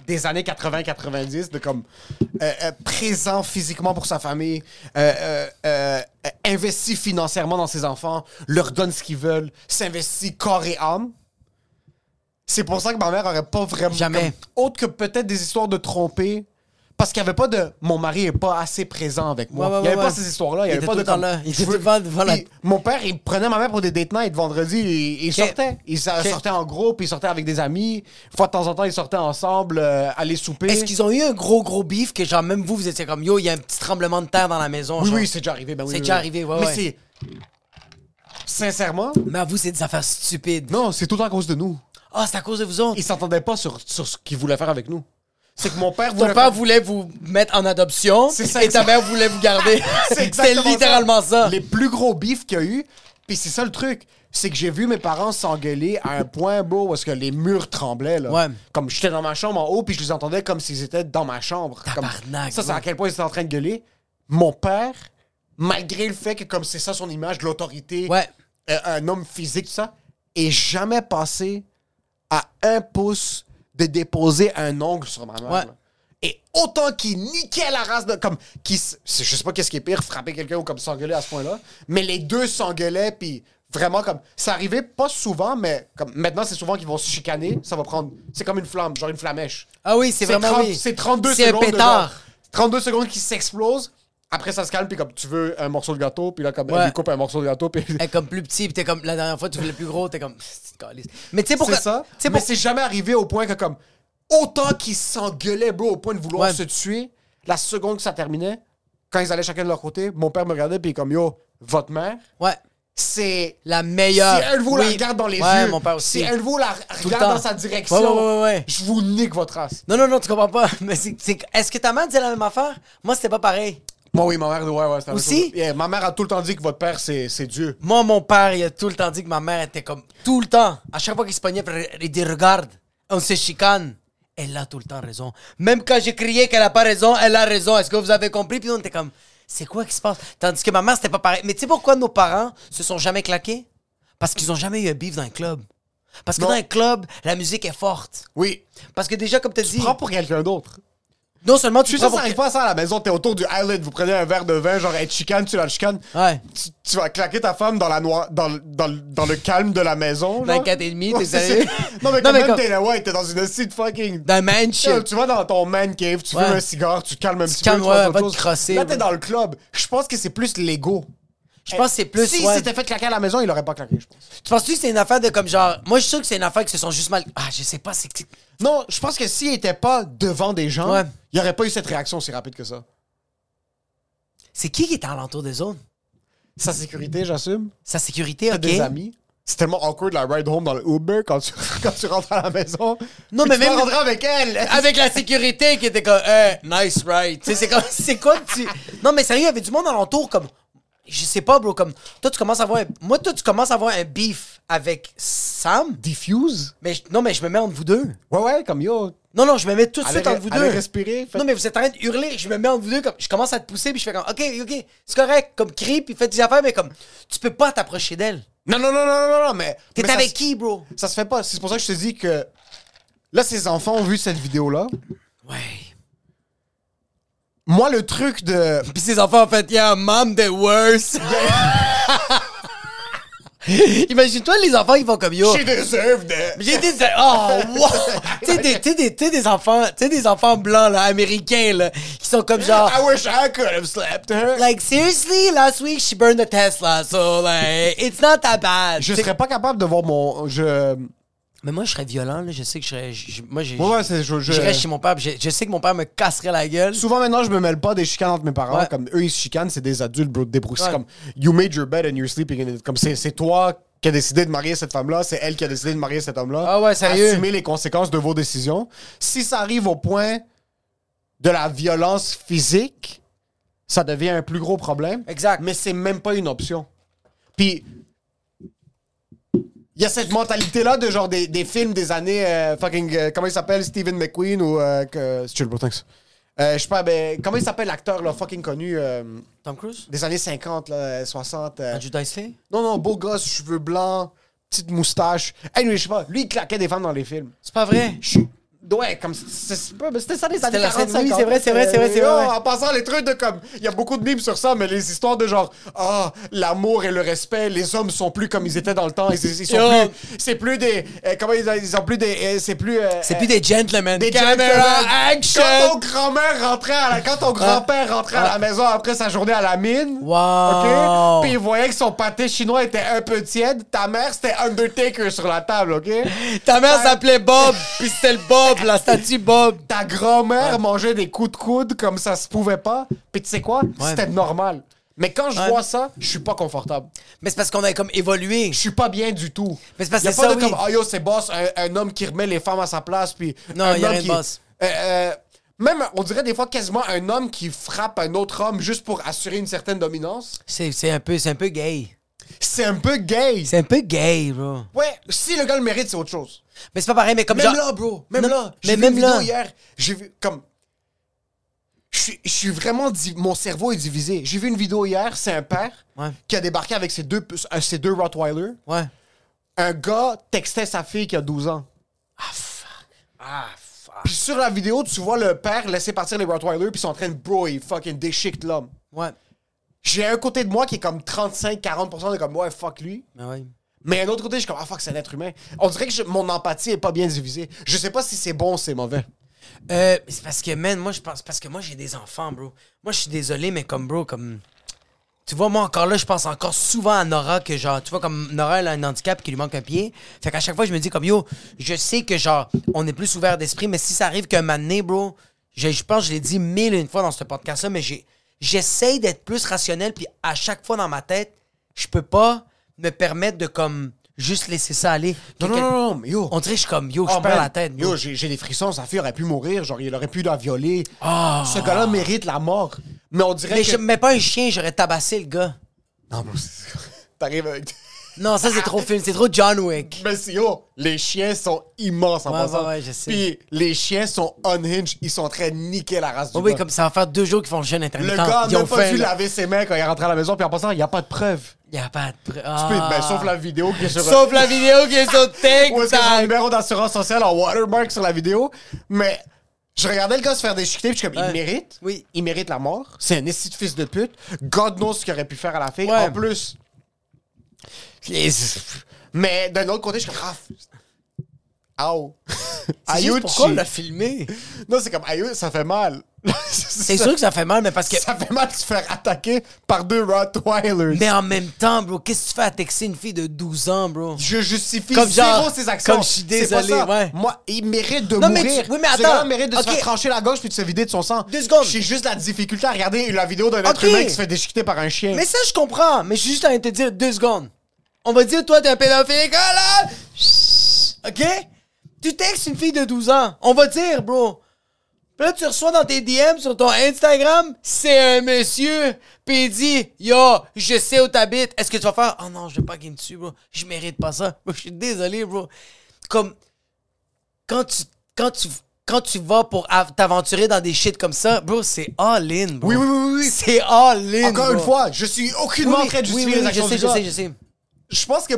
des années 80-90, de comme euh, euh, présent physiquement pour sa famille, euh, euh, euh, euh, investi financièrement dans ses enfants, leur donne ce qu'ils veulent, s'investit corps et âme. C'est pour ça que ma mère aurait pas vraiment. Jamais. comme- autre que peut-être des histoires de tromper. Parce qu'il n'y avait pas de. Mon mari est pas assez présent avec moi. Ouais, ouais, il n'y avait ouais, pas ces histoires-là. Il Il n'y avait était pas de. comme, là. Il était veux- devant- devant la- Mon père, il prenait ma mère pour des date night vendredi. Il, sortait. Il sortait en groupe, il sortait avec des amis. Une fois de temps en temps, ils sortaient ensemble, euh, aller souper. Est-ce qu'ils ont eu un gros, gros beef que, genre, même vous, vous étiez comme yo, il y a un petit tremblement de terre dans la maison? Oui, genre? oui, c'est déjà arrivé. Ben oui, C'est oui, déjà oui. arrivé, ouais, Mais c'est. Sincèrement, Mais à vous, c'est des affaires stupides. non, c'est tout à cause de nous. Ah, c'est à cause de vous autres. Ils s'entendaient pas sur, sur ce qu'ils voulaient faire avec nous. C'est que mon père Ton voulait. père faire- voulait vous mettre en adoption C'est ça, et ta mère voulait vous garder. C'est littéralement ça. Les plus gros bifs qu'il y a eu. Puis c'est ça le truc. c'est que j'ai vu mes parents s'engueuler à un point, où est-ce que les murs tremblaient, là. Ouais. Comme j'étais dans ma chambre en haut, puis je les entendais comme s'ils étaient dans ma chambre. Comme- ça, c'est ouais. à quel point ils étaient en train de gueuler. Mon père, malgré le fait que comme c'est ça son image, de l'autorité, Ouais. euh, un homme physique, tout ça, est jamais passé à un pouce de déposer un ongle sur ma mère. Ouais. Et autant qu'il niquait la race de. Comme. Qui, je sais pas qu'est-ce qui est pire, frapper quelqu'un ou comme s'engueuler à ce point-là. Mais les deux s'engueulaient, puis vraiment comme. Ça arrivait pas souvent, mais comme maintenant, c'est souvent qu'ils vont se chicaner. Ça va prendre. C'est comme une flamme, genre une flamèche. Ah oui, c'est vraiment 30 oui. C'est 32 C'est un secondes. de pétard. genre- 32 secondes qui s'explosent. Après, ça se calme, puis comme tu veux un morceau de gâteau, puis là, comme Ouais. elle lui coupe un morceau de gâteau, puis. Elle est comme plus petit, puis t'es comme la dernière fois tu voulais le plus gros, t'es comme. Mais tu sais pourquoi C'est ça. Mais pour- c'est jamais arrivé au point que, comme, autant qu'ils s'engueulaient, bro, au point de vouloir Ouais. se tuer, la seconde que ça terminait, quand ils allaient chacun de leur côté, mon père me regardait, puis comme, yo, votre mère, Ouais, c'est. la meilleure. Si un de vous la regarde dans les ouais, yeux, mon père aussi. si un de vous la regarde dans sa direction, Ouais, ouais, je vous nique votre race. Non, non, non, tu comprends pas. Mais c'est, c'est- est-ce que ta mère disait la même affaire? Moi, c'était pas pareil. Moi, oui, ma mère, ouais, ouais, Aussi? Yeah, ma mère a tout le temps dit que votre père, c'est c'est Dieu. Moi, mon père, il a tout le temps dit que ma mère était comme. Tout le temps. À chaque fois qu'il se pognait, il dit Regarde, on se chicane. Elle a tout le temps raison. Même quand j'ai crié qu'elle a pas raison, elle a raison. Est-ce que vous avez compris? Puis on était comme C'est quoi qui se passe? Tandis que ma mère, c'était pas pareil. Mais tu sais pourquoi nos parents se sont jamais claqués? Parce qu'ils ont jamais eu un beef dans un club. Parce que Non. dans un club, la musique est forte. Oui. Parce que déjà, comme tu as dit, Prends pour quelqu'un d'autre. Non seulement tu Tu sais, prends ça arrive pas à ça à la maison, t'es autour du island, vous prenez un verre de vin, genre, elle chicane, tu la chicanes. Ouais. tu, tu vas claquer ta femme dans la noix, dans, le- dans, dans le calme de la maison. Dans genre. le quatre et demi, Ouais, t'es c'est sérieux? Non, mais quand même, t'es là, ouais, t'es dans une site fucking. Dans un mansion. Tu, vas dans ton man cave, tu Ouais. fumes un cigare, tu calmes un petit calmes, peu. tu ouais, à autre va te crosser, Là, ouais. t'es dans le club. Je pense que c'est plus l'ego. Je pense que c'est plus. Si ouais. c'était fait claquer à la maison, il aurait pas claqué, je pense. Tu penses-tu que c'est une affaire de comme genre. Moi, je suis sûr que c'est une affaire qui se sont juste mal. Ah, je sais pas, c'est. Non, je pense que s'il était pas devant des gens, Ouais. il y aurait pas eu cette réaction aussi rapide que ça. C'est qui qui était alentour des zones? Sa sécurité, j'assume. Sa sécurité, T'as ok. des amis. C'est tellement awkward la ride home dans le Uber quand tu, quand tu rentres à la maison. Non, mais tu même- rentrer avec elle. Avec la sécurité qui était comme, hey, nice ride. Tu sais, c'est comme, c'est quoi tu. Non, mais sérieux, il y avait du monde alentour comme. Je sais pas, bro, comme. Toi, tu commences à avoir. un- Moi, toi, tu commences à avoir un beef avec Sam. Diffuse? Mais je- non, mais je me mets entre vous deux. Ouais, ouais, comme yo. Non, non, je me mets tout de Allez, suite entre vous allez deux. respirer. faites- Non, mais vous êtes en train de hurler, je me mets entre vous deux, comme, je commence à te pousser, puis je fais comme, ok, ok, c'est correct, comme crie, puis fais des affaires, mais comme, tu peux pas t'approcher d'elle. Non, non, non, non, non, non, mais. T'es mais ça avec se- qui, bro? Ça se fait pas. C'est pour ça que je te dis que. Là, ces enfants ont vu cette vidéo-là. Ouais. Moi, le truc de. Puis ses enfants ont fait, yeah, mom, the worst. Imagine-toi, les enfants, ils vont comme yo. She deserved it. J'ai des. Oh, wow! tu sais, des, tu sais, des, tu sais, des enfants, tu des enfants blancs, là, américains, là, qui sont comme genre. I wish I could have slapped her. Like, seriously, last week she burned a Tesla, so, like, it's not that bad. je serais pas capable de voir mon. Je. Mais moi, je serais violent, là. Je sais que je serais. je- moi, j'ai. Ouais, ouais, c'est. Je, je- J'irais chez mon père, puis je, je sais que mon père me casserait la gueule. Souvent maintenant, je me mêle pas des chicanes entre mes parents. Ouais. Comme eux, ils se chicanent, c'est des adultes, bro. Ouais. comme you made your bed and you're sleeping in it. Comme c'est c'est toi qui a décidé de marier cette femme-là, c'est elle qui a décidé de marier cet homme-là. Ah ouais, sérieux? Assumez les conséquences de vos décisions. Si ça arrive au point de la violence physique, ça devient un plus gros problème. Exact. Mais c'est même pas une option. Puis il y a cette mentalité-là de genre des, des films des années euh, fucking. euh, comment il s'appelle Steven McQueen ou. Euh, que. Euh, je sais pas, ben, comment il s'appelle l'acteur là, fucking connu euh, Tom Cruise? des années 50, là, 60 euh, Andrew? Non, non, beau gosse, cheveux blancs, petite moustache. Anyway, je sais pas, lui il claquait des femmes dans les films. C'est pas vrai. Je- Ouais, comme c'était ça les années la 40 scène- oui, 50. c'est vrai, c'est vrai, c'est vrai, c'est vrai, ouais. En passant, les trucs de comme. Il y a beaucoup de mimes sur ça, mais les histoires de genre. Ah, l'amour et le respect, les hommes sont plus comme ils étaient dans le temps. Ils, sont plus. C'est plus des. euh, comment ils, ont plus des. euh, c'est plus. euh, C'est plus des gentlemen. des gentlemen. action! Quand ton grand-mère rentrait à la, quand ton grand-père rentrait à la maison après sa journée à la mine. Wow! OK? Puis il voyait que son pâté chinois était un peu tiède. Ta mère, c'était Undertaker sur la table, OK? Ta mère s'appelait Bob, puis c'était le Bob, la statue Bob. Ta grand-mère mangeait des coups de coude comme ça se pouvait pas. Puis tu sais quoi? C'était normal. Mais quand je vois ça, je suis pas confortable. Mais c'est parce qu'on a comme évolué. Je suis pas bien du tout. Mais c'est parce que pas ça, de oui. comme, ah yo, c'est boss, un, un homme qui remet les femmes à sa place, puis. Non, un y a rien de boss. Euh, euh, même, on dirait des fois quasiment un homme qui frappe un autre homme juste pour assurer une certaine dominance. C'est c'est un peu, c'est un peu gay. C'est un peu gay. C'est un peu gay, bro. Ouais, si le gars le mérite, c'est autre chose. Mais c'est pas pareil, mais comme Même genre... là, bro. Même Non, là. J'ai mais vu même une vidéo là. hier. J'ai vu comme. Je suis, vraiment. Mon cerveau est divisé. J'ai vu une vidéo hier, c'est un père Ouais. qui a débarqué avec ses deux, euh, ses deux Rottweiler. Ouais. Un gars textait sa fille qui a 12 ans. Ah, fuck. Ah, fuck. Puis sur la vidéo, tu vois le père laisser partir les Rottweilers, puis ils sont en train de bro, il fucking déchiquent l'homme. Ouais. J'ai un côté de moi qui est comme 35-40% de comme ouais, fuck lui. Mais ouais. Mais un autre côté, je suis comme ah fuck, c'est un être humain. On dirait que je- mon empathie est pas bien divisée. Je sais pas si c'est bon ou c'est mauvais. Euh, c'est parce que, man, moi, je pense... Parce que moi, j'ai des enfants, bro. Moi, je suis désolé, mais comme, bro, comme... Tu vois, moi, encore là, je pense encore souvent à Nora que, genre, tu vois, comme Nora, elle a un handicap qui lui manque un pied. Fait qu'à chaque fois, je me dis, comme, yo, je sais que, genre, on est plus ouvert d'esprit, mais si ça arrive qu'un moment donné, bro, je, je pense je l'ai dit mille et une fois dans ce podcast-là, mais j'ai, j'essaye d'être plus rationnel, puis à chaque fois dans ma tête, je peux pas me permettre de, comme, juste laisser ça aller. Non, non, non, yo. On dirait que je suis comme, yo, je Oh, perds la tête. bro. Yo, j'ai des frissons, sa fille aurait pu mourir, genre il aurait pu la violer. Ah. Ce gars-là mérite la mort. Mais on dirait Mais que. je mets pas un chien, j'aurais tabassé le gars. Non, c'est- t'arrives avec. Non, ça c'est trop film, c'est trop John Wick. Mais c'est yo, les chiens sont immenses en Ouais, passant. ouais, ouais, je sais. Puis les chiens sont unhinged, ils sont en train de niquer la race du Oh oui, gars. comme ça va faire deux jours qu'ils font le jeûne intermittent. Le gars a Ils ont même pas faim, dû là. laver ses mains quand il est rentré à la maison, puis en passant, il n'y a pas de preuve. Y a pas de preuve. Tu peux- ben, sauf la vidéo qui est sur. Sauf la vidéo qui est sur Où est-ce que son TikTok. numéro d'assurance sociale en watermark sur la vidéo. Mais je regardais le gars se faire déchiqueter, puis je suis comme, Ouais. il mérite. Oui. Il mérite la mort. C'est un esti de fils de pute. God knows ce qu'il aurait pu faire à la fille. Ouais. En plus. Mais d'un autre côté, je suis ah. Aïe. C'est juste pourquoi on l'a filmé. Non, c'est comme, aïe, ça fait mal. C'est sûr que ça fait mal, mais parce que. Ça fait mal de se faire attaquer par deux Rottweilers. Mais en même temps, bro, qu'est-ce que tu fais à texter une fille de 12 ans, bro? Je justifie Comme zéro genre, ses actions. comme je suis désolé, ouais. Moi, il mérite de Non, mais mourir. tu- oui, mais Ce attends. gars-là mérite de se faire trancher la gorge puis de se vider de son sang. Deux secondes. J'ai juste la difficulté à regarder la vidéo d'un être humain qui se fait déchiqueter par un chien. Mais ça, je comprends. Mais je suis juste en train de te dire deux secondes. On va dire, toi, t'es un pédophile, là! Chut, OK? Tu textes une fille de 12 ans. On va dire, bro. Puis là, tu reçois dans tes DM sur ton Instagram, c'est un monsieur. Puis il dit, yo, je sais où t'habites. Est-ce que tu vas faire, oh non, je vais pas game dessus, bro. Je mérite pas ça. Bro, je suis désolé, bro. Comme, quand tu, quand tu, quand tu vas pour av- t'aventurer dans des shit comme ça, bro, c'est all-in, bro. Oui, oui, oui, oui. C'est all-in. Encore une fois, je suis aucunement en train de Oui, justifier oui, les oui, actions je sais, du je gars. sais, je sais. Je pense que.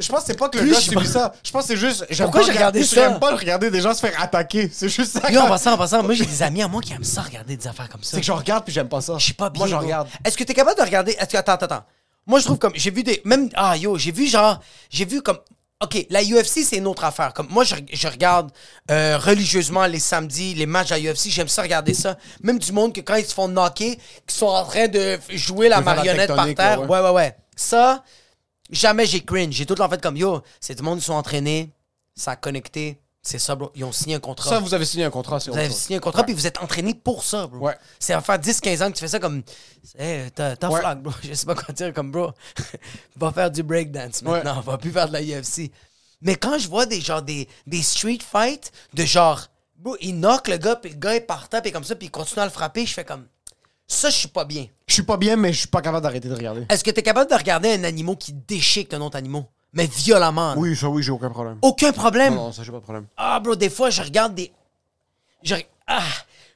Je pense que c'est pas que le Plus gars je subit pense- ça. Je pense que c'est juste. j'aime Pourquoi pas j'ai regarder- regardé ça? J'aime pas regarder des gens se faire attaquer. C'est juste ça. Yo, en passant, en passant, moi j'ai des amis à moi qui aiment ça regarder des affaires comme ça. C'est que je regarde puis j'aime pas ça. Je suis pas bien. Moi, je bro. regarde. Est-ce que t'es capable de regarder. Est-ce que. Attends, attends, attends. Moi, je trouve comme. J'ai vu des. Même. Ah, yo, j'ai vu genre. J'ai vu comme. OK, la UFC, c'est une autre affaire. Comme moi, je, je regarde euh, religieusement les samedis, les matchs à UFC. J'aime ça regarder ça. Même du monde que quand ils se font knocker, qui sont en train de f- jouer la De faire la marionnette par tectonique, terre. ouais. ouais, ouais, Ça, jamais j'ai cringe. J'ai tout le temps fait comme yo. C'est du monde qui sont entraînés, ça a connecté. C'est ça, bro. Ils ont signé un contrat. Ça, vous avez signé un contrat, c'est Vous avez signé un contrat, puis vous êtes entraîné pour ça, bro. Ouais. C'est à faire 10-15 ans que tu fais ça comme. Hey, t'as Ouais. flag, bro. Je sais pas quoi dire, comme, bro. va faire du breakdance maintenant. Va plus faire de la UFC. Mais quand je vois des, genre, des, des street fights de genre. Bro, il knock le gars, puis le gars est par terre, puis comme ça, puis il continue à le frapper, je fais comme. Ça, je suis pas bien. Je suis pas bien, mais je suis pas capable d'arrêter de regarder. Est-ce que t'es capable de regarder un animal qui déchique un autre animal? Mais violemment. là? Oui, ça, oui, j'ai aucun problème. Aucun problème? Non, non, ça, j'ai pas de problème. Ah, bro, des fois, je regarde des. Je, ah,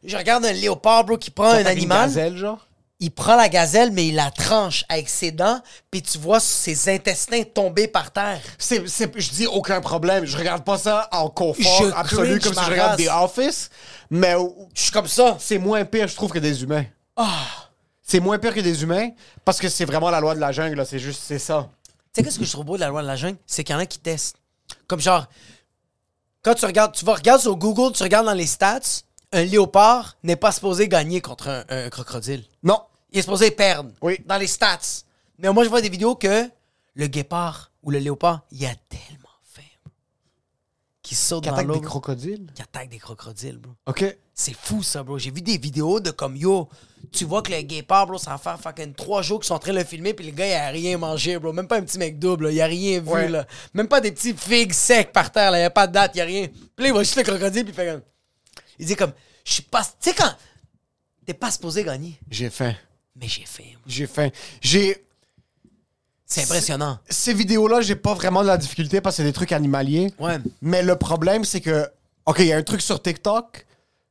je regarde un léopard, bro, qui prend un T'attaques une animal. gazelle, genre? Il prend la gazelle, mais il la tranche avec ses dents, puis tu vois ses intestins tomber par terre. C'est, c'est, je dis aucun problème. Je regarde pas ça en confort Je absolu cringe comme si ma je regarde race. The Office, mais Je suis comme ça. c'est moins pire, je trouve, que des humains. Ah. C'est moins pire que des humains parce que c'est vraiment la loi de la jungle. C'est juste, c'est ça. Tu sais, qu'est-ce que je trouve beau de la loi de la jungle? C'est qu'il y en a qui testent. Comme genre, quand tu regardes, tu vas regarder sur Google, tu regardes dans les stats, un léopard n'est pas supposé gagner contre un, un crocodile. Non. Il est supposé perdre Oui. dans les stats. Mais moi, je vois des vidéos que le guépard ou le léopard, il a tellement faim. Qu'il saute Qui dans attaque l'eau. des bro, crocodiles? Qui attaque des crocodiles, bro. OK. C'est fou, ça, bro. J'ai vu des vidéos de comme yo. Tu vois que le guépard, bro, ça va faire fucking trois jours qu'ils sont en train de le filmer, puis le gars, il a rien mangé, bro. Même pas un petit mec double, il a rien vu, Ouais. là. Même pas des petits figues secs par terre, là. Il a pas de date, il a rien. Puis là, il va juste le crocodile, puis il fait comme. Il dit comme, je suis pas. Tu sais, quand. T'es pas supposé gagner, J'ai faim. mais j'ai faim. J'ai faim. J'ai. C'est impressionnant. Ces vidéos-là, j'ai pas vraiment de la difficulté parce que c'est des trucs animaliers. Ouais. Mais le problème, c'est que, OK, il y a un truc sur TikTok,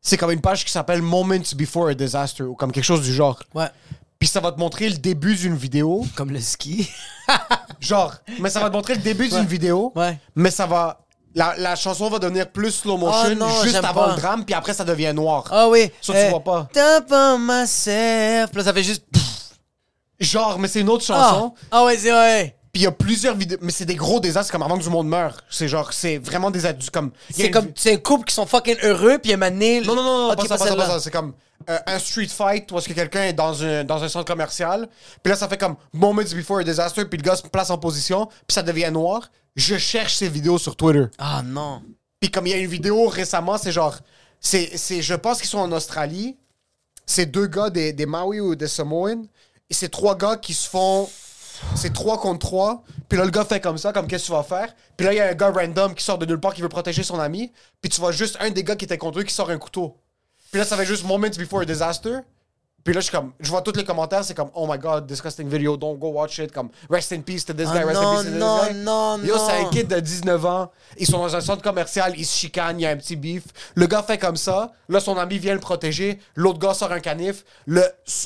c'est comme une page qui s'appelle Moments Before a Disaster ou comme quelque chose du genre. Ouais. Puis ça va te montrer le début d'une vidéo. Comme le ski. Genre, mais ça va te montrer le début d'une vidéo. Ouais. Mais ça va. La, la chanson va devenir plus slow motion Oh non, juste avant pas. le drame, puis après ça devient noir. Ah oui. Ça, tu vois pas. Top on myself. Puis là, ça fait juste. Genre, mais c'est une autre Ah, chanson. ah ouais, c'est vrai. Puis il y a plusieurs vidéos. Mais c'est des gros désastres comme avant que du monde meure. C'est genre, c'est vraiment des adultes comme. il y a C'est une comme. C'est un couple qui sont fucking heureux, puis un moment donné- Non, non, non, non Ok, pas ça, pas ça, celle-là. pas ça. C'est comme euh, un street fight où est-ce que quelqu'un est dans un, dans un centre commercial. Puis là, ça fait comme Moments Before a Disaster, puis le gars se place en position, puis ça devient noir. Je cherche ces vidéos sur Twitter. Ah non. Puis comme il y a une vidéo récemment, c'est genre. C'est, c'est, je pense qu'ils sont en Australie. C'est deux gars des, des Maui ou des Samoans. Et c'est trois gars qui se font. C'est trois contre trois. Puis là, le gars fait comme ça, comme qu'est-ce que tu vas faire? Puis là, il y a un gars random qui sort de nulle part qui veut protéger son ami. Puis tu vois juste un des gars qui était contre eux qui sort un couteau. Puis là, ça fait juste Moments Before a Disaster. Puis là, je suis comme. Je vois tous les commentaires, c'est comme Oh my god, disgusting video, don't go watch it. Comme Rest in peace to this Ah guy, rest non, in peace to this non, guy. non, Yo, non. c'est un kid de 19 ans. Ils sont dans un centre commercial, ils se chicanent, il y a un petit beef. Le gars fait comme ça. Là, son ami vient le protéger. L'autre gars sort un canif. Le,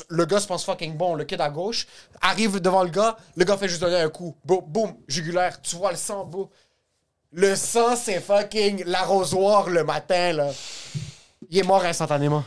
le gars se pense fucking bon. Le kid à gauche arrive devant le gars. Le gars fait juste donner un coup. Boum, boum, jugulaire. Tu vois le sang, boum. Le sang, c'est fucking l'arrosoir le matin, là. Il est mort instantanément.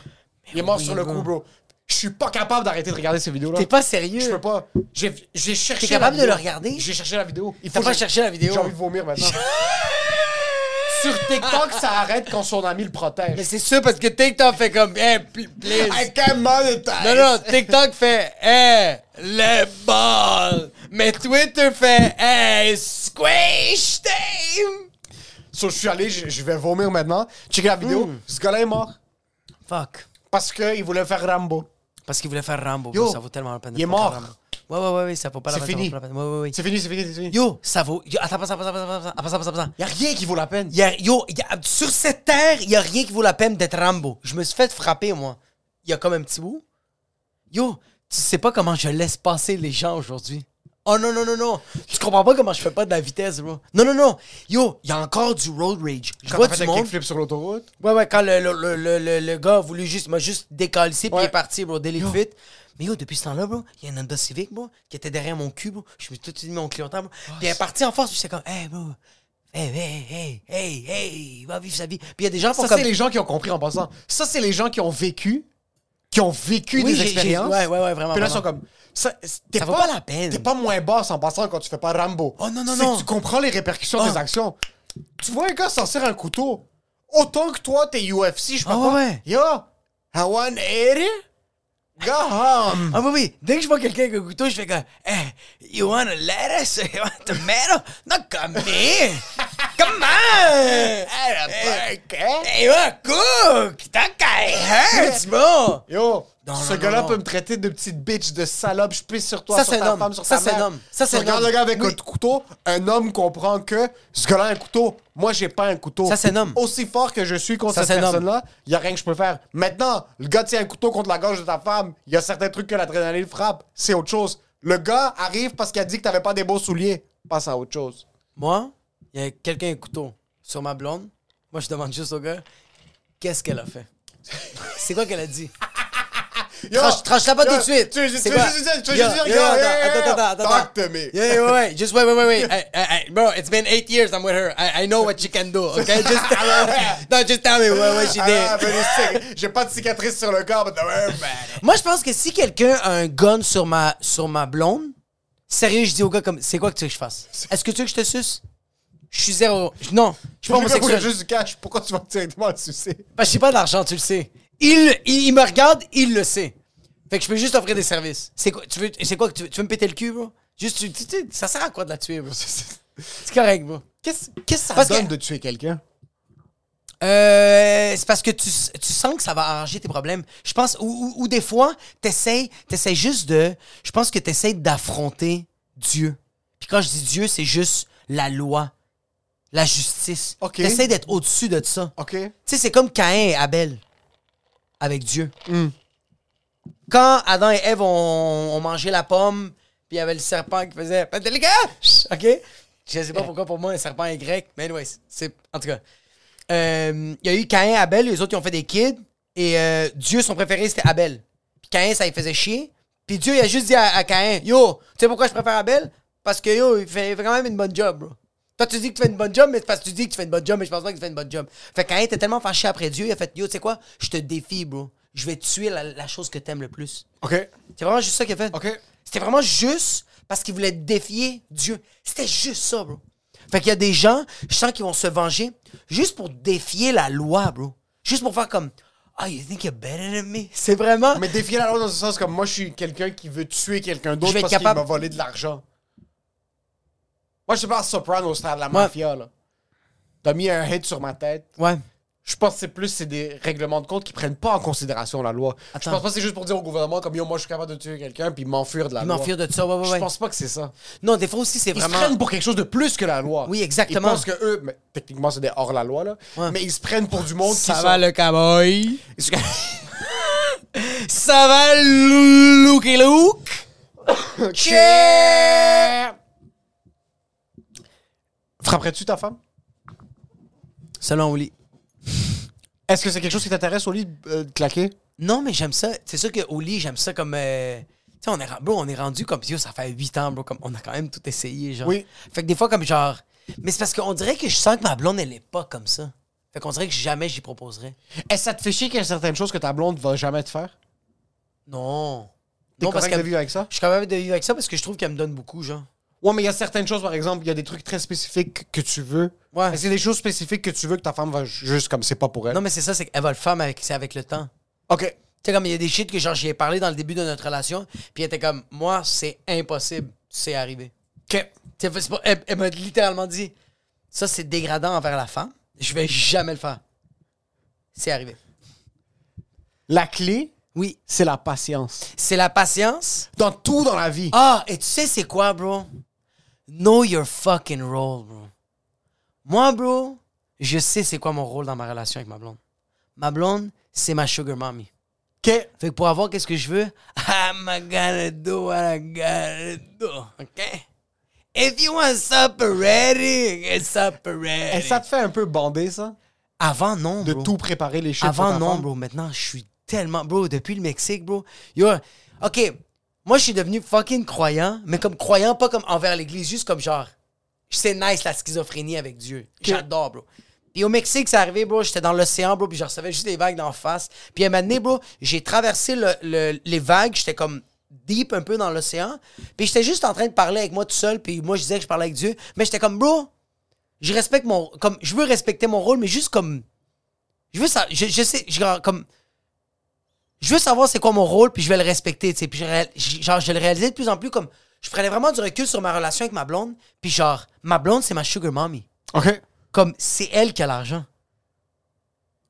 Il est mort oui, sur le coup, bro. Je suis pas capable d'arrêter de regarder ces vidéos-là. T'es pas sérieux. Je peux pas. J'ai j'ai cherché. T'es capable la de le regarder? J'ai cherché la vidéo. Il T'as faut pas cherché la vidéo? J'ai envie de vomir maintenant. Sur TikTok, ça arrête quand son ami le Mais protège. c'est sûr parce que TikTok fait comme. Hey, pl- please. I can't monetize. Non, non, TikTok fait Hey, le ball. Mais Twitter fait Hey, squish time. So, je suis allé, je, je vais vomir maintenant. Checker la vidéo. Hmm. Ce gars-là est mort. Fuck. Parce qu'il voulait faire Rambo. Parce qu'il voulait faire Rambo. Ça vaut tellement la peine. Il est mort. Ouais, ouais, ouais, ça vaut pas la peine. C'est fini. C'est fini, c'est fini, c'est fini. Yo, ça vaut. Yo, attends, attends, attends, attends, attends, attends, attends. Y a rien qui vaut la peine. Yo, y a, sur cette terre, y a rien qui vaut la peine d'être Rambo. Je me suis fait frapper, moi. Y a comme un petit bout. Yo, tu sais pas comment je laisse passer les gens aujourd'hui. Oh non, non, non, non. Tu comprends pas comment je fais pas de la vitesse, bro. Non, non, non. Yo, il y a encore du road rage. Je Quand vois t'as du fait un monde. kickflip sur l'autoroute? Ouais, ouais, quand le, le, le, le, le- le gars a voulu juste, m'a juste décalissé puis Ouais. il est parti, bro, delete fit. Mais yo, depuis ce temps-là, bro, il y a un Honda Civic, bro, qui était derrière mon cul, bro. Je me suis tout mis mon clientèle, bro. Ah, puis elle est partie en force, puis c'est comme, hey, bro, hey, hey, hey, hey, hey, va vivre sa vie. Puis il y a des gens qui font Ça, comme. c'est les gens qui ont compris en passant. Ça, c'est les gens qui ont vécu, qui ont vécu Oui, des expériences. ouais, ouais, ouais, vraiment, Puis là, ils sont comme. Ça, t'es vaut pas la peine. T'es pas moins basse en passant quand tu fais pas Rambo. Oh, non, non, non. tu comprends les répercussions Oh. des actions. Tu vois un gars sortir un couteau. Autant que toi, t'es UFC, je sais pas quoi. ouais. Yo, I want 80? Go home. Ah oui, oui. Dès que je vois quelqu'un avec un couteau, je fais comme, hey, you want a lettuce? You want a tomato? No, come here. Come on. Hey, you want cook? That guy hurts, bro. Yo, Non, ce gars-là peut me traiter de petite bitch, de salope, je pisse sur toi, Ça, sur c'est ta un homme. femme, sur Ça, ta c'est un mère. homme. Ça, c'est Tu un regardes homme. le gars avec Oui. un couteau, un homme comprend que ce gars-là a un couteau. Moi, j'ai pas un couteau. Ça, c'est un homme. Aussi fort que je suis contre Ça, cette personne-là, il y a rien que je peux faire. Maintenant, le gars tient un couteau contre la gorge de ta femme, il y a certains trucs que l'adrénaline frappe. C'est autre chose. Le gars arrive parce qu'il a dit que t'avais pas des beaux souliers. Passe à autre chose. Moi, il y a quelqu'un un couteau sur ma blonde. Moi, je demande juste au gars, qu'est-ce qu'elle a fait? C'est quoi qu'elle a dit? Tranche-la pas tout de suite. Tu veux juste dire, attends, Talk to me. Yeah, yeah, wait, just wait, wait, wait, wait. Bro, it's been eight years I'm with her. I, I know what she can do, okay? Just, no, just tell me what, what she Ah, did. ben, J'ai pas de cicatrice sur le corps, un bad. Moi, je pense que si quelqu'un a un gun sur ma, sur ma blonde, sérieux, je dis au gars comme, c'est quoi que tu veux que je fasse? Est-ce que tu veux que je te suce? Je suis zéro. Non, je suis pas homosexuel. juste du cash. Pourquoi tu vas directement le sucer? Que j'ai pas d'argent, tu le sais. Il, il, il me regarde, il le sait. Fait que je peux juste offrir des services. C'est quoi, tu veux, c'est quoi que tu veux, tu veux me péter le cul, bro? Juste, tu, tu- tu- ça sert à quoi de la tuer, bro? C'est correct, bro. Qu'est-ce qu'est-ce que ça Parce donne que- de tuer quelqu'un? Euh, c'est parce que tu, tu sens que ça va arranger tes problèmes. Je pense, ou, ou, ou des fois, t'essayes, t'essayes juste de, je pense que t'essayes d'affronter Dieu. Puis quand je dis Dieu, c'est juste la loi, la justice. Ok. T'essayes d'être au-dessus de ça. OK. Tu sais, c'est comme Caïn et Abel avec Dieu. Hmm. Quand Adam et Ève ont, ont mangé la pomme, Puis il y avait le serpent qui faisait! OK? Je sais pas pourquoi pour moi un serpent est grec, mais anyways, c'est. En tout cas. Euh, Il y a eu Caïn, Abel, les autres ils ont fait des kids. Et euh, Dieu, son préféré, c'était Abel. Puis Caïn, ça lui faisait chier. Puis Dieu, il a juste dit à, à Caïn Yo, tu sais pourquoi je préfère Abel? Parce que yo, il fait, il fait quand même une bonne job, bro. Toi, tu dis que tu fais une bonne job, mais c'est parce que tu dis que tu fais une bonne job, mais je pense pas que tu fais une bonne job. Fait que Caïn était tellement fâché après Dieu, il a fait Yo, tu sais quoi? Je te défie, bro. Je vais tuer la, la chose que t'aimes le plus. OK. C'est vraiment juste ça qu'il a fait. OK. C'était vraiment juste parce qu'il voulait défier Dieu. C'était juste ça, bro. Fait qu'il y a des gens, je sens qu'ils vont se venger juste pour défier la loi, bro. Juste pour faire comme Ah, you think you're better than me? C'est vraiment. Mais défier la loi dans ce sens comme moi, je suis quelqu'un qui veut tuer quelqu'un d'autre parce qu'il capable- m'a volé de l'argent. Moi, je sais pas Soprano au stade de la Ouais. mafia, là. T'as mis un hit sur ma tête. Ouais. Je pense que c'est plus c'est des règlements de compte qui prennent pas en considération la loi. Attends. Je pense pas que c'est juste pour dire au gouvernement comme yo moi je suis capable de tuer quelqu'un puis m'enfuir de la Ils loi. m'enfuient de ça, ouais, ouais, Je pense pas que c'est ça. Non, des fois aussi, c'est Ils vraiment. se prennent pour quelque chose de plus que la loi. Oui, exactement. Ils pensent que eux, mais techniquement c'est des hors la loi là, Ouais. mais ils se prennent pour du monde Ça qui va sont- le cowboy? Ils Ça va Luke et Luke? Cheer! Frapperais-tu ta femme? Selon Oli. Est-ce que c'est quelque chose qui t'intéresse au lit euh, de claquer? Non, mais j'aime ça. C'est sûr qu'au lit, j'aime ça comme. euh, Tu sais, on est, bro, on est rendu comme. Yo, ça fait 8 ans, bro. Comme, on a quand même tout essayé, genre. Oui. Fait que des fois, comme genre. Mais c'est parce qu'on dirait que je sens que ma blonde, elle est pas comme ça. Fait qu'on dirait que jamais j'y proposerais. Est-ce que ça te fait chier qu'il y a certaines choses que ta blonde va jamais te faire? Non. T'es Non, parce que de vivre avec ça? je suis de vivre avec ça parce que je trouve qu'elle me donne beaucoup, genre. Ouais, mais il y a certaines choses, par exemple, il y a des trucs très spécifiques que tu veux. Ouais. Est-ce qu'il y a des choses spécifiques que tu veux que ta femme va juste comme c'est pas pour elle? Non, mais c'est ça, c'est qu'elle va le faire, mais avec, c'est avec le temps. Ok. Tu sais, comme il y a des shit que genre j'y ai parlé dans le début de notre relation, puis elle était comme, moi, c'est impossible, c'est arrivé. Ok. Tu sais, c'est pas- elle elle m'a littéralement dit, ça, c'est dégradant envers la femme, je vais jamais le faire. C'est arrivé. La clé, Oui. c'est la patience. C'est la patience. Dans tout dans la vie. Ah, et tu sais, c'est quoi, bro? Know your fucking role, bro. Moi, bro, je sais c'est quoi mon rôle dans ma relation avec ma blonde. Ma blonde, c'est ma sugar mommy. Ok. Fait que pour avoir qu'est-ce que je veux, I'm gonna do what I gotta do, OK? If you want supper ready, it's supper ready. Et ça te fait un peu bander, ça? Avant, non, De bro. tout préparer les pour Avant, non, femme? bro. Maintenant, je suis tellement... Bro, depuis le Mexique, bro. Yo, OK, moi, je suis devenu fucking croyant, mais comme croyant, pas comme envers l'Église, juste comme genre... C'est nice, la schizophrénie avec Dieu. J'adore, bro. Puis au Mexique, c'est arrivé, bro, j'étais dans l'océan, bro, puis je recevais juste des vagues d'en face. Puis à un moment donné, bro, j'ai traversé le- le- les vagues, j'étais comme deep un peu dans l'océan. Puis j'étais juste en train de parler avec moi tout seul, puis moi, je disais que je parlais avec Dieu. Mais j'étais comme, bro, je respecte mon... Comme, je veux respecter mon rôle, mais juste comme... Je veux ça. Je, je sais, je- comme. Je veux savoir c'est quoi mon rôle, puis je vais le respecter, tu sais. Puis je, réal- genre, je le réalisais de plus en plus comme. Je prenais vraiment du recul sur ma relation avec ma blonde, puis genre, ma blonde, c'est ma sugar mommy. Ok. Comme, c'est elle qui a l'argent.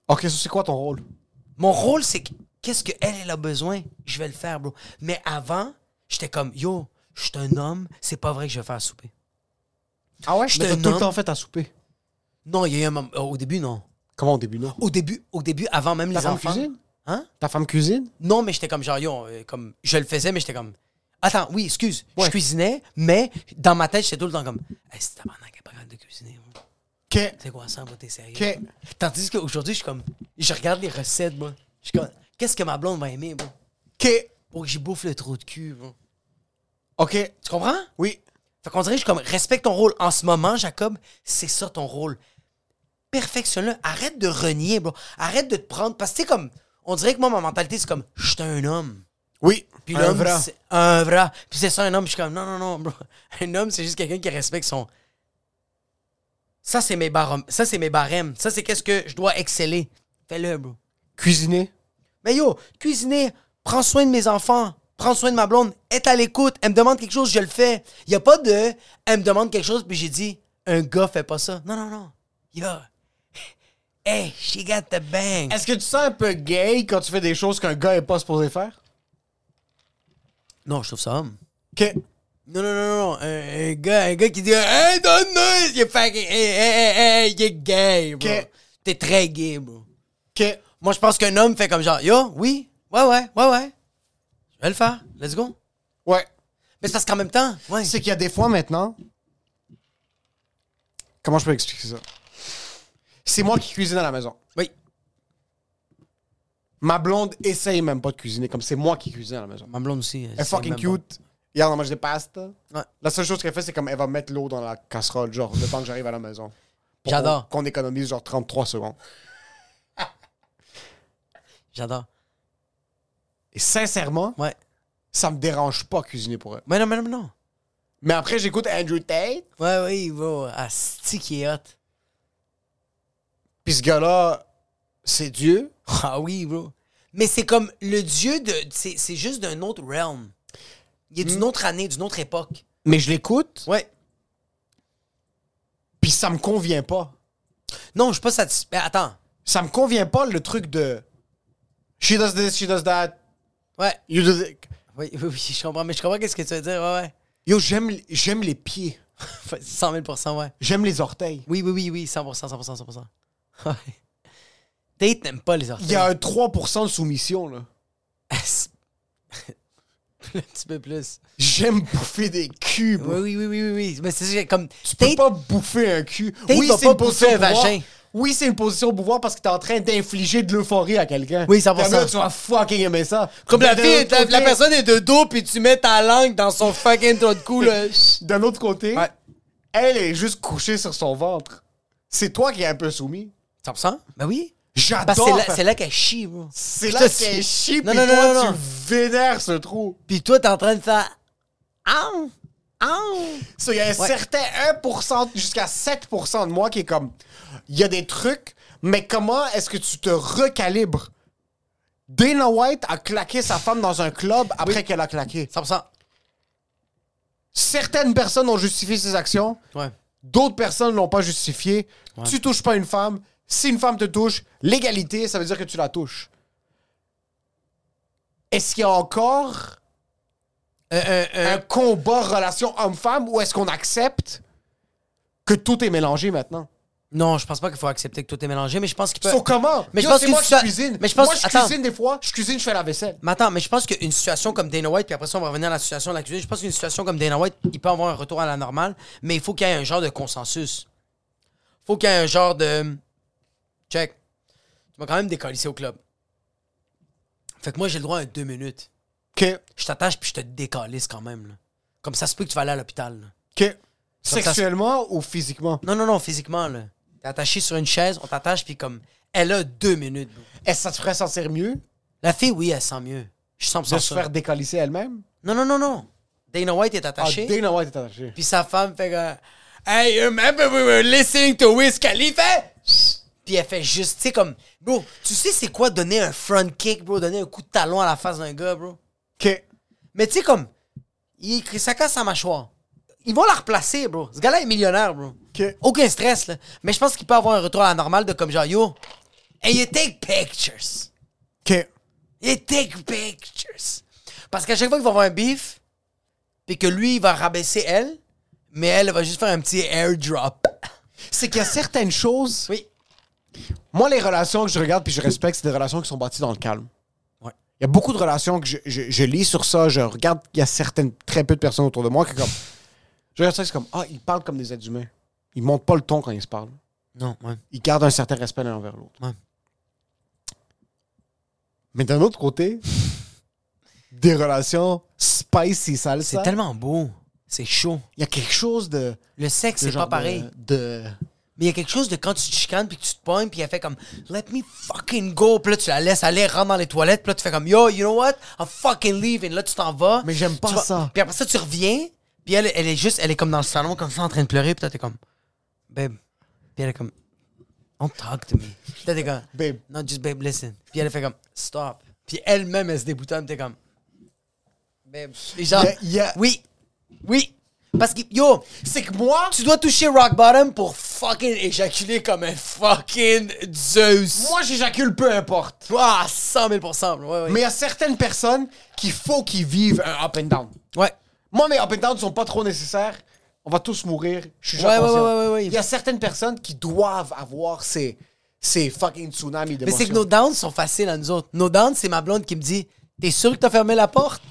Ok, ça, c'est quoi ton rôle? Mon rôle, c'est que qu'est-ce qu'elle, elle a besoin, je vais le faire, bro. Mais avant, j'étais comme, yo, je suis un homme, c'est pas vrai que je vais faire souper. Ah ouais? T'as un tout le temps fait à souper. Non, il y a eu un moment. euh, Au début, non. Comment au début, non? Au début, au début, avant même les enfants. cuisine? Hein? Ta femme cuisine? Non, mais j'étais comme genre, yo, euh, comme, je le faisais, mais j'étais comme, attends, oui, excuse, Ouais. je cuisinais, mais dans ma tête, j'étais tout le temps comme, hey, c'est tabarnak, elle est pas capable de cuisiner. moi. Ok. C'est quoi ça, moi, t'es sérieux? Ok. Tandis qu'aujourd'hui, je suis comme, je regarde les recettes, moi. Je suis comme, qu'est-ce que ma blonde va aimer, moi? Ok. Pour que j'y bouffe le trou de cul, moi. Ok. Tu comprends? Oui. Fait qu'on dirait, je suis comme, respecte ton rôle. En ce moment, Jacob, c'est ça ton rôle. Perfectionne-le. Arrête de renier, bro. Arrête de te prendre. Parce que, tu comme, on dirait que moi, ma mentalité, c'est comme, je suis un homme. Oui. Puis Un vrai. un vrai. Puis c'est ça, un homme. Je suis comme, non, non, non, bro. Un homme, c'est juste quelqu'un qui respecte son. Ça, c'est mes barèmes. Ça, c'est mes barèmes. Ça, c'est qu'est-ce que je dois exceller. Fais-le, bro. Cuisiner? Mais yo, cuisiner, prends soin de mes enfants, prends soin de ma blonde, est à l'écoute. Elle me demande quelque chose, je le fais. Il n'y a pas de. Elle me demande quelque chose, puis j'ai dit, un gars fait pas ça. Non, non, non. Yo. Hey, she got the bang. Est-ce que tu sens un peu gay quand tu fais des choses qu'un gars est pas supposé faire? Non, je trouve ça homme. Ok. Non, non, non, non. Un, un gars, un gars qui dit Hey, don't know, il est fucking. Hey, hey, hey, hey, il est gay, bro. Ok. T'es très gay, bro. Ok. Moi, je pense qu'un homme fait comme genre Yo, oui, ouais, ouais, ouais, ouais. Je vais le faire. Let's go. Ouais. Mais c'est parce qu'en même temps, ouais. C'est qu'il y a des fois maintenant. Comment je peux expliquer ça? C'est moi qui cuisine à la maison. Oui. Ma blonde essaye même pas de cuisiner, comme c'est moi qui cuisine à la maison. Ma blonde aussi. Elle est fucking cute. Hier, on mange des pastes. Ouais. La seule chose qu'elle fait, c'est comme elle va mettre l'eau dans la casserole, genre, le temps que j'arrive à la maison. J'adore. Qu'on économise genre 33 secondes. J'adore. Et sincèrement, Ouais. ça me dérange pas cuisiner pour elle. Mais non, mais non, mais non. Mais après, j'écoute Andrew Tate, Ouais, oui, bro. Asti qui est hot. Puis ce gars-là, c'est Dieu. Ah oui, bro. Mais c'est comme le dieu de. C'est juste d'un autre realm. Il est d'une autre année, d'une autre époque. Mais je l'écoute, Ouais. puis ça me convient pas. Non, je suis pas satisfait. Attends. Ça me convient pas le truc de She does this, she does that, Ouais. you do this. Oui, oui, oui, je comprends. Mais je comprends qu'est-ce que tu veux dire. Ouais, ouais. Yo, j'aime j'aime les pieds. 100 000 ouais. J'aime les orteils. Oui, oui, oui, oui. 100 100 100% Ouais. Tate n'aime pas les orteils. Il y a un 3% de soumission, là. un petit peu plus. J'aime bouffer des culs, bro. Oui, oui, oui, oui, oui. Mais c'est comme. Tu peux Tate, pas bouffer un cul. Tate oui, c'est pas une position bouffer de un vagin. Oui, c'est une position de pouvoir parce que t'es en train d'infliger de l'euphorie à quelqu'un. Oui, 100%. Comme là, tu vas fucking aimer ça. Comme la fille, la, personne est de dos, puis tu mets ta langue dans son fucking trou de cou, là. D'un autre côté, Ouais. elle est juste couchée sur son ventre. C'est toi qui es un peu soumis. 100%? Ben oui. J'adore. Parce que c'est là, qu'elle chie, bro. C'est là qu'elle chie, Non, puis toi, tu vénères ce trou. Puis toi, t'es en train de faire. Aouh! So, Il y a un certain 1% jusqu'à 7% de moi qui est comme. Il y a des trucs, mais comment est-ce que tu te recalibres? Dana White a claqué sa femme dans un club après qu'elle a claqué. 100%. Certaines personnes ont justifié ses actions, Ouais. d'autres personnes l'ont pas justifié. Tu touches pas une femme. Si une femme te touche, l'égalité, ça veut dire que tu la touches. Est-ce qu'il y a encore un combat relation homme-femme ou est-ce qu'on accepte que tout est mélangé maintenant? Non, je pense pas qu'il faut accepter que tout est mélangé, mais je pense qu'il peut. So, comment? Mais je Yo, pense c'est que moi sois- cuisine. mais je pense- moi, je attends. cuisine des fois. Je cuisine, je fais la vaisselle. Mais attends, mais je pense qu'une situation comme Dana White, puis après ça, on va revenir à la situation de la cuisine. Je pense qu'une situation comme Dana White, il peut avoir un retour à la normale, mais il faut qu'il y ait un genre de consensus. faut qu'il y ait un genre de. Check. Tu vas quand même décalisser au club. Fait que moi, j'ai le droit à deux minutes. OK. Je t'attache puis je te décalisse quand même. là. Comme ça se peut que tu vas aller à l'hôpital. là. OK. ça- Sexuellement ou physiquement? Non, non, non, physiquement. là. T'es attaché sur une chaise, on t'attache puis comme. Elle a deux minutes. bro. Est-ce que ça te ferait sentir mieux? La fille, oui, elle sent mieux. Je sens de se faire décalisser elle-même? Non, non, non, non. Dana White est Ah, attaché. Dana White est attaché. Puis sa femme fait que Hey, remember we were listening to Wiz Khalifa? Puis elle fait juste, tu sais, comme, bro, tu sais c'est quoi donner un front kick, bro, donner un coup de talon à la face d'un gars, bro? OK. Mais tu sais, comme, il, ça casse sa mâchoire? Ils vont la replacer, bro. Ce gars-là est millionnaire, bro. Aucun stress, là. Mais je pense qu'il peut avoir un retour à la normale de comme genre, yo, and you take pictures. OK. You take pictures. Parce qu'à chaque fois qu'il va avoir un beef, puis que lui, il va rabaisser elle, mais elle, elle va juste faire un petit airdrop. C'est qu'il y a certaines choses... Oui. Moi, les relations que je regarde puis je respecte, c'est des relations qui sont bâties dans le calme. Ouais. Il y a beaucoup de relations que je, je- je lis sur ça, je regarde, il y a certaines, très peu de personnes autour de moi qui comme... Je regarde ça, c'est comme, ah, ils parlent comme des êtres humains. Ils montent pas le ton quand ils se parlent. Non, ouais. Ils gardent un certain respect l'un envers l'autre. Ouais. Mais d'un autre côté, des relations spicy salsa, C'est tellement beau. C'est chaud. il y a quelque chose de... Le sexe, c'est genre pas pareil. De, de- Mais il y a quelque chose de quand tu te chicanes puis que tu te pognes puis elle fait comme Let me fucking go. Puis là, tu la laisses aller, rentre dans les toilettes. Puis là, tu fais comme Yo, you know what? I'm fucking leaving. Là, tu t'en vas. Mais j'aime pas vas- ça. Puis après ça, tu reviens. Puis elle, elle est juste, elle est comme dans le salon, comme ça, en train de pleurer. Puis toi, t'es comme Babe. Puis elle est comme Don't talk to me. Puis là, t'es comme Babe. Non, just babe, listen. Puis elle fait comme Stop. Puis elle-même, elle se déboutonne. T'es comme Babe. Et genre, Oui. Oui. Parce que, yo, C'est que moi, tu dois toucher rock bottom pour fucking éjaculer comme un fucking Zeus. moi j'éjacule peu importe. Ah, 100 000 bro. Ouais, ouais. Mais il y a certaines personnes qu'il faut qu'ils vivent un up and down. Ouais. Moi, mes up and down ne sont pas trop nécessaires. On va tous mourir. Je suis Ouais, ouais, ouais, ouais, ouais. Il y a certaines personnes qui doivent avoir ces, ces fucking tsunamis Mais d'émotions. c'est que nos downs sont faciles à nous autres. Nos downs, c'est ma blonde qui me dit T'es sûr que t'as fermé la porte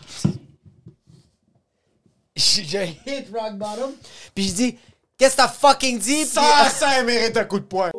je, hit rock bottom. Puis je dis, qu'est-ce que t'as fucking dit? Puis, Ça, ça mérite un coup de poing.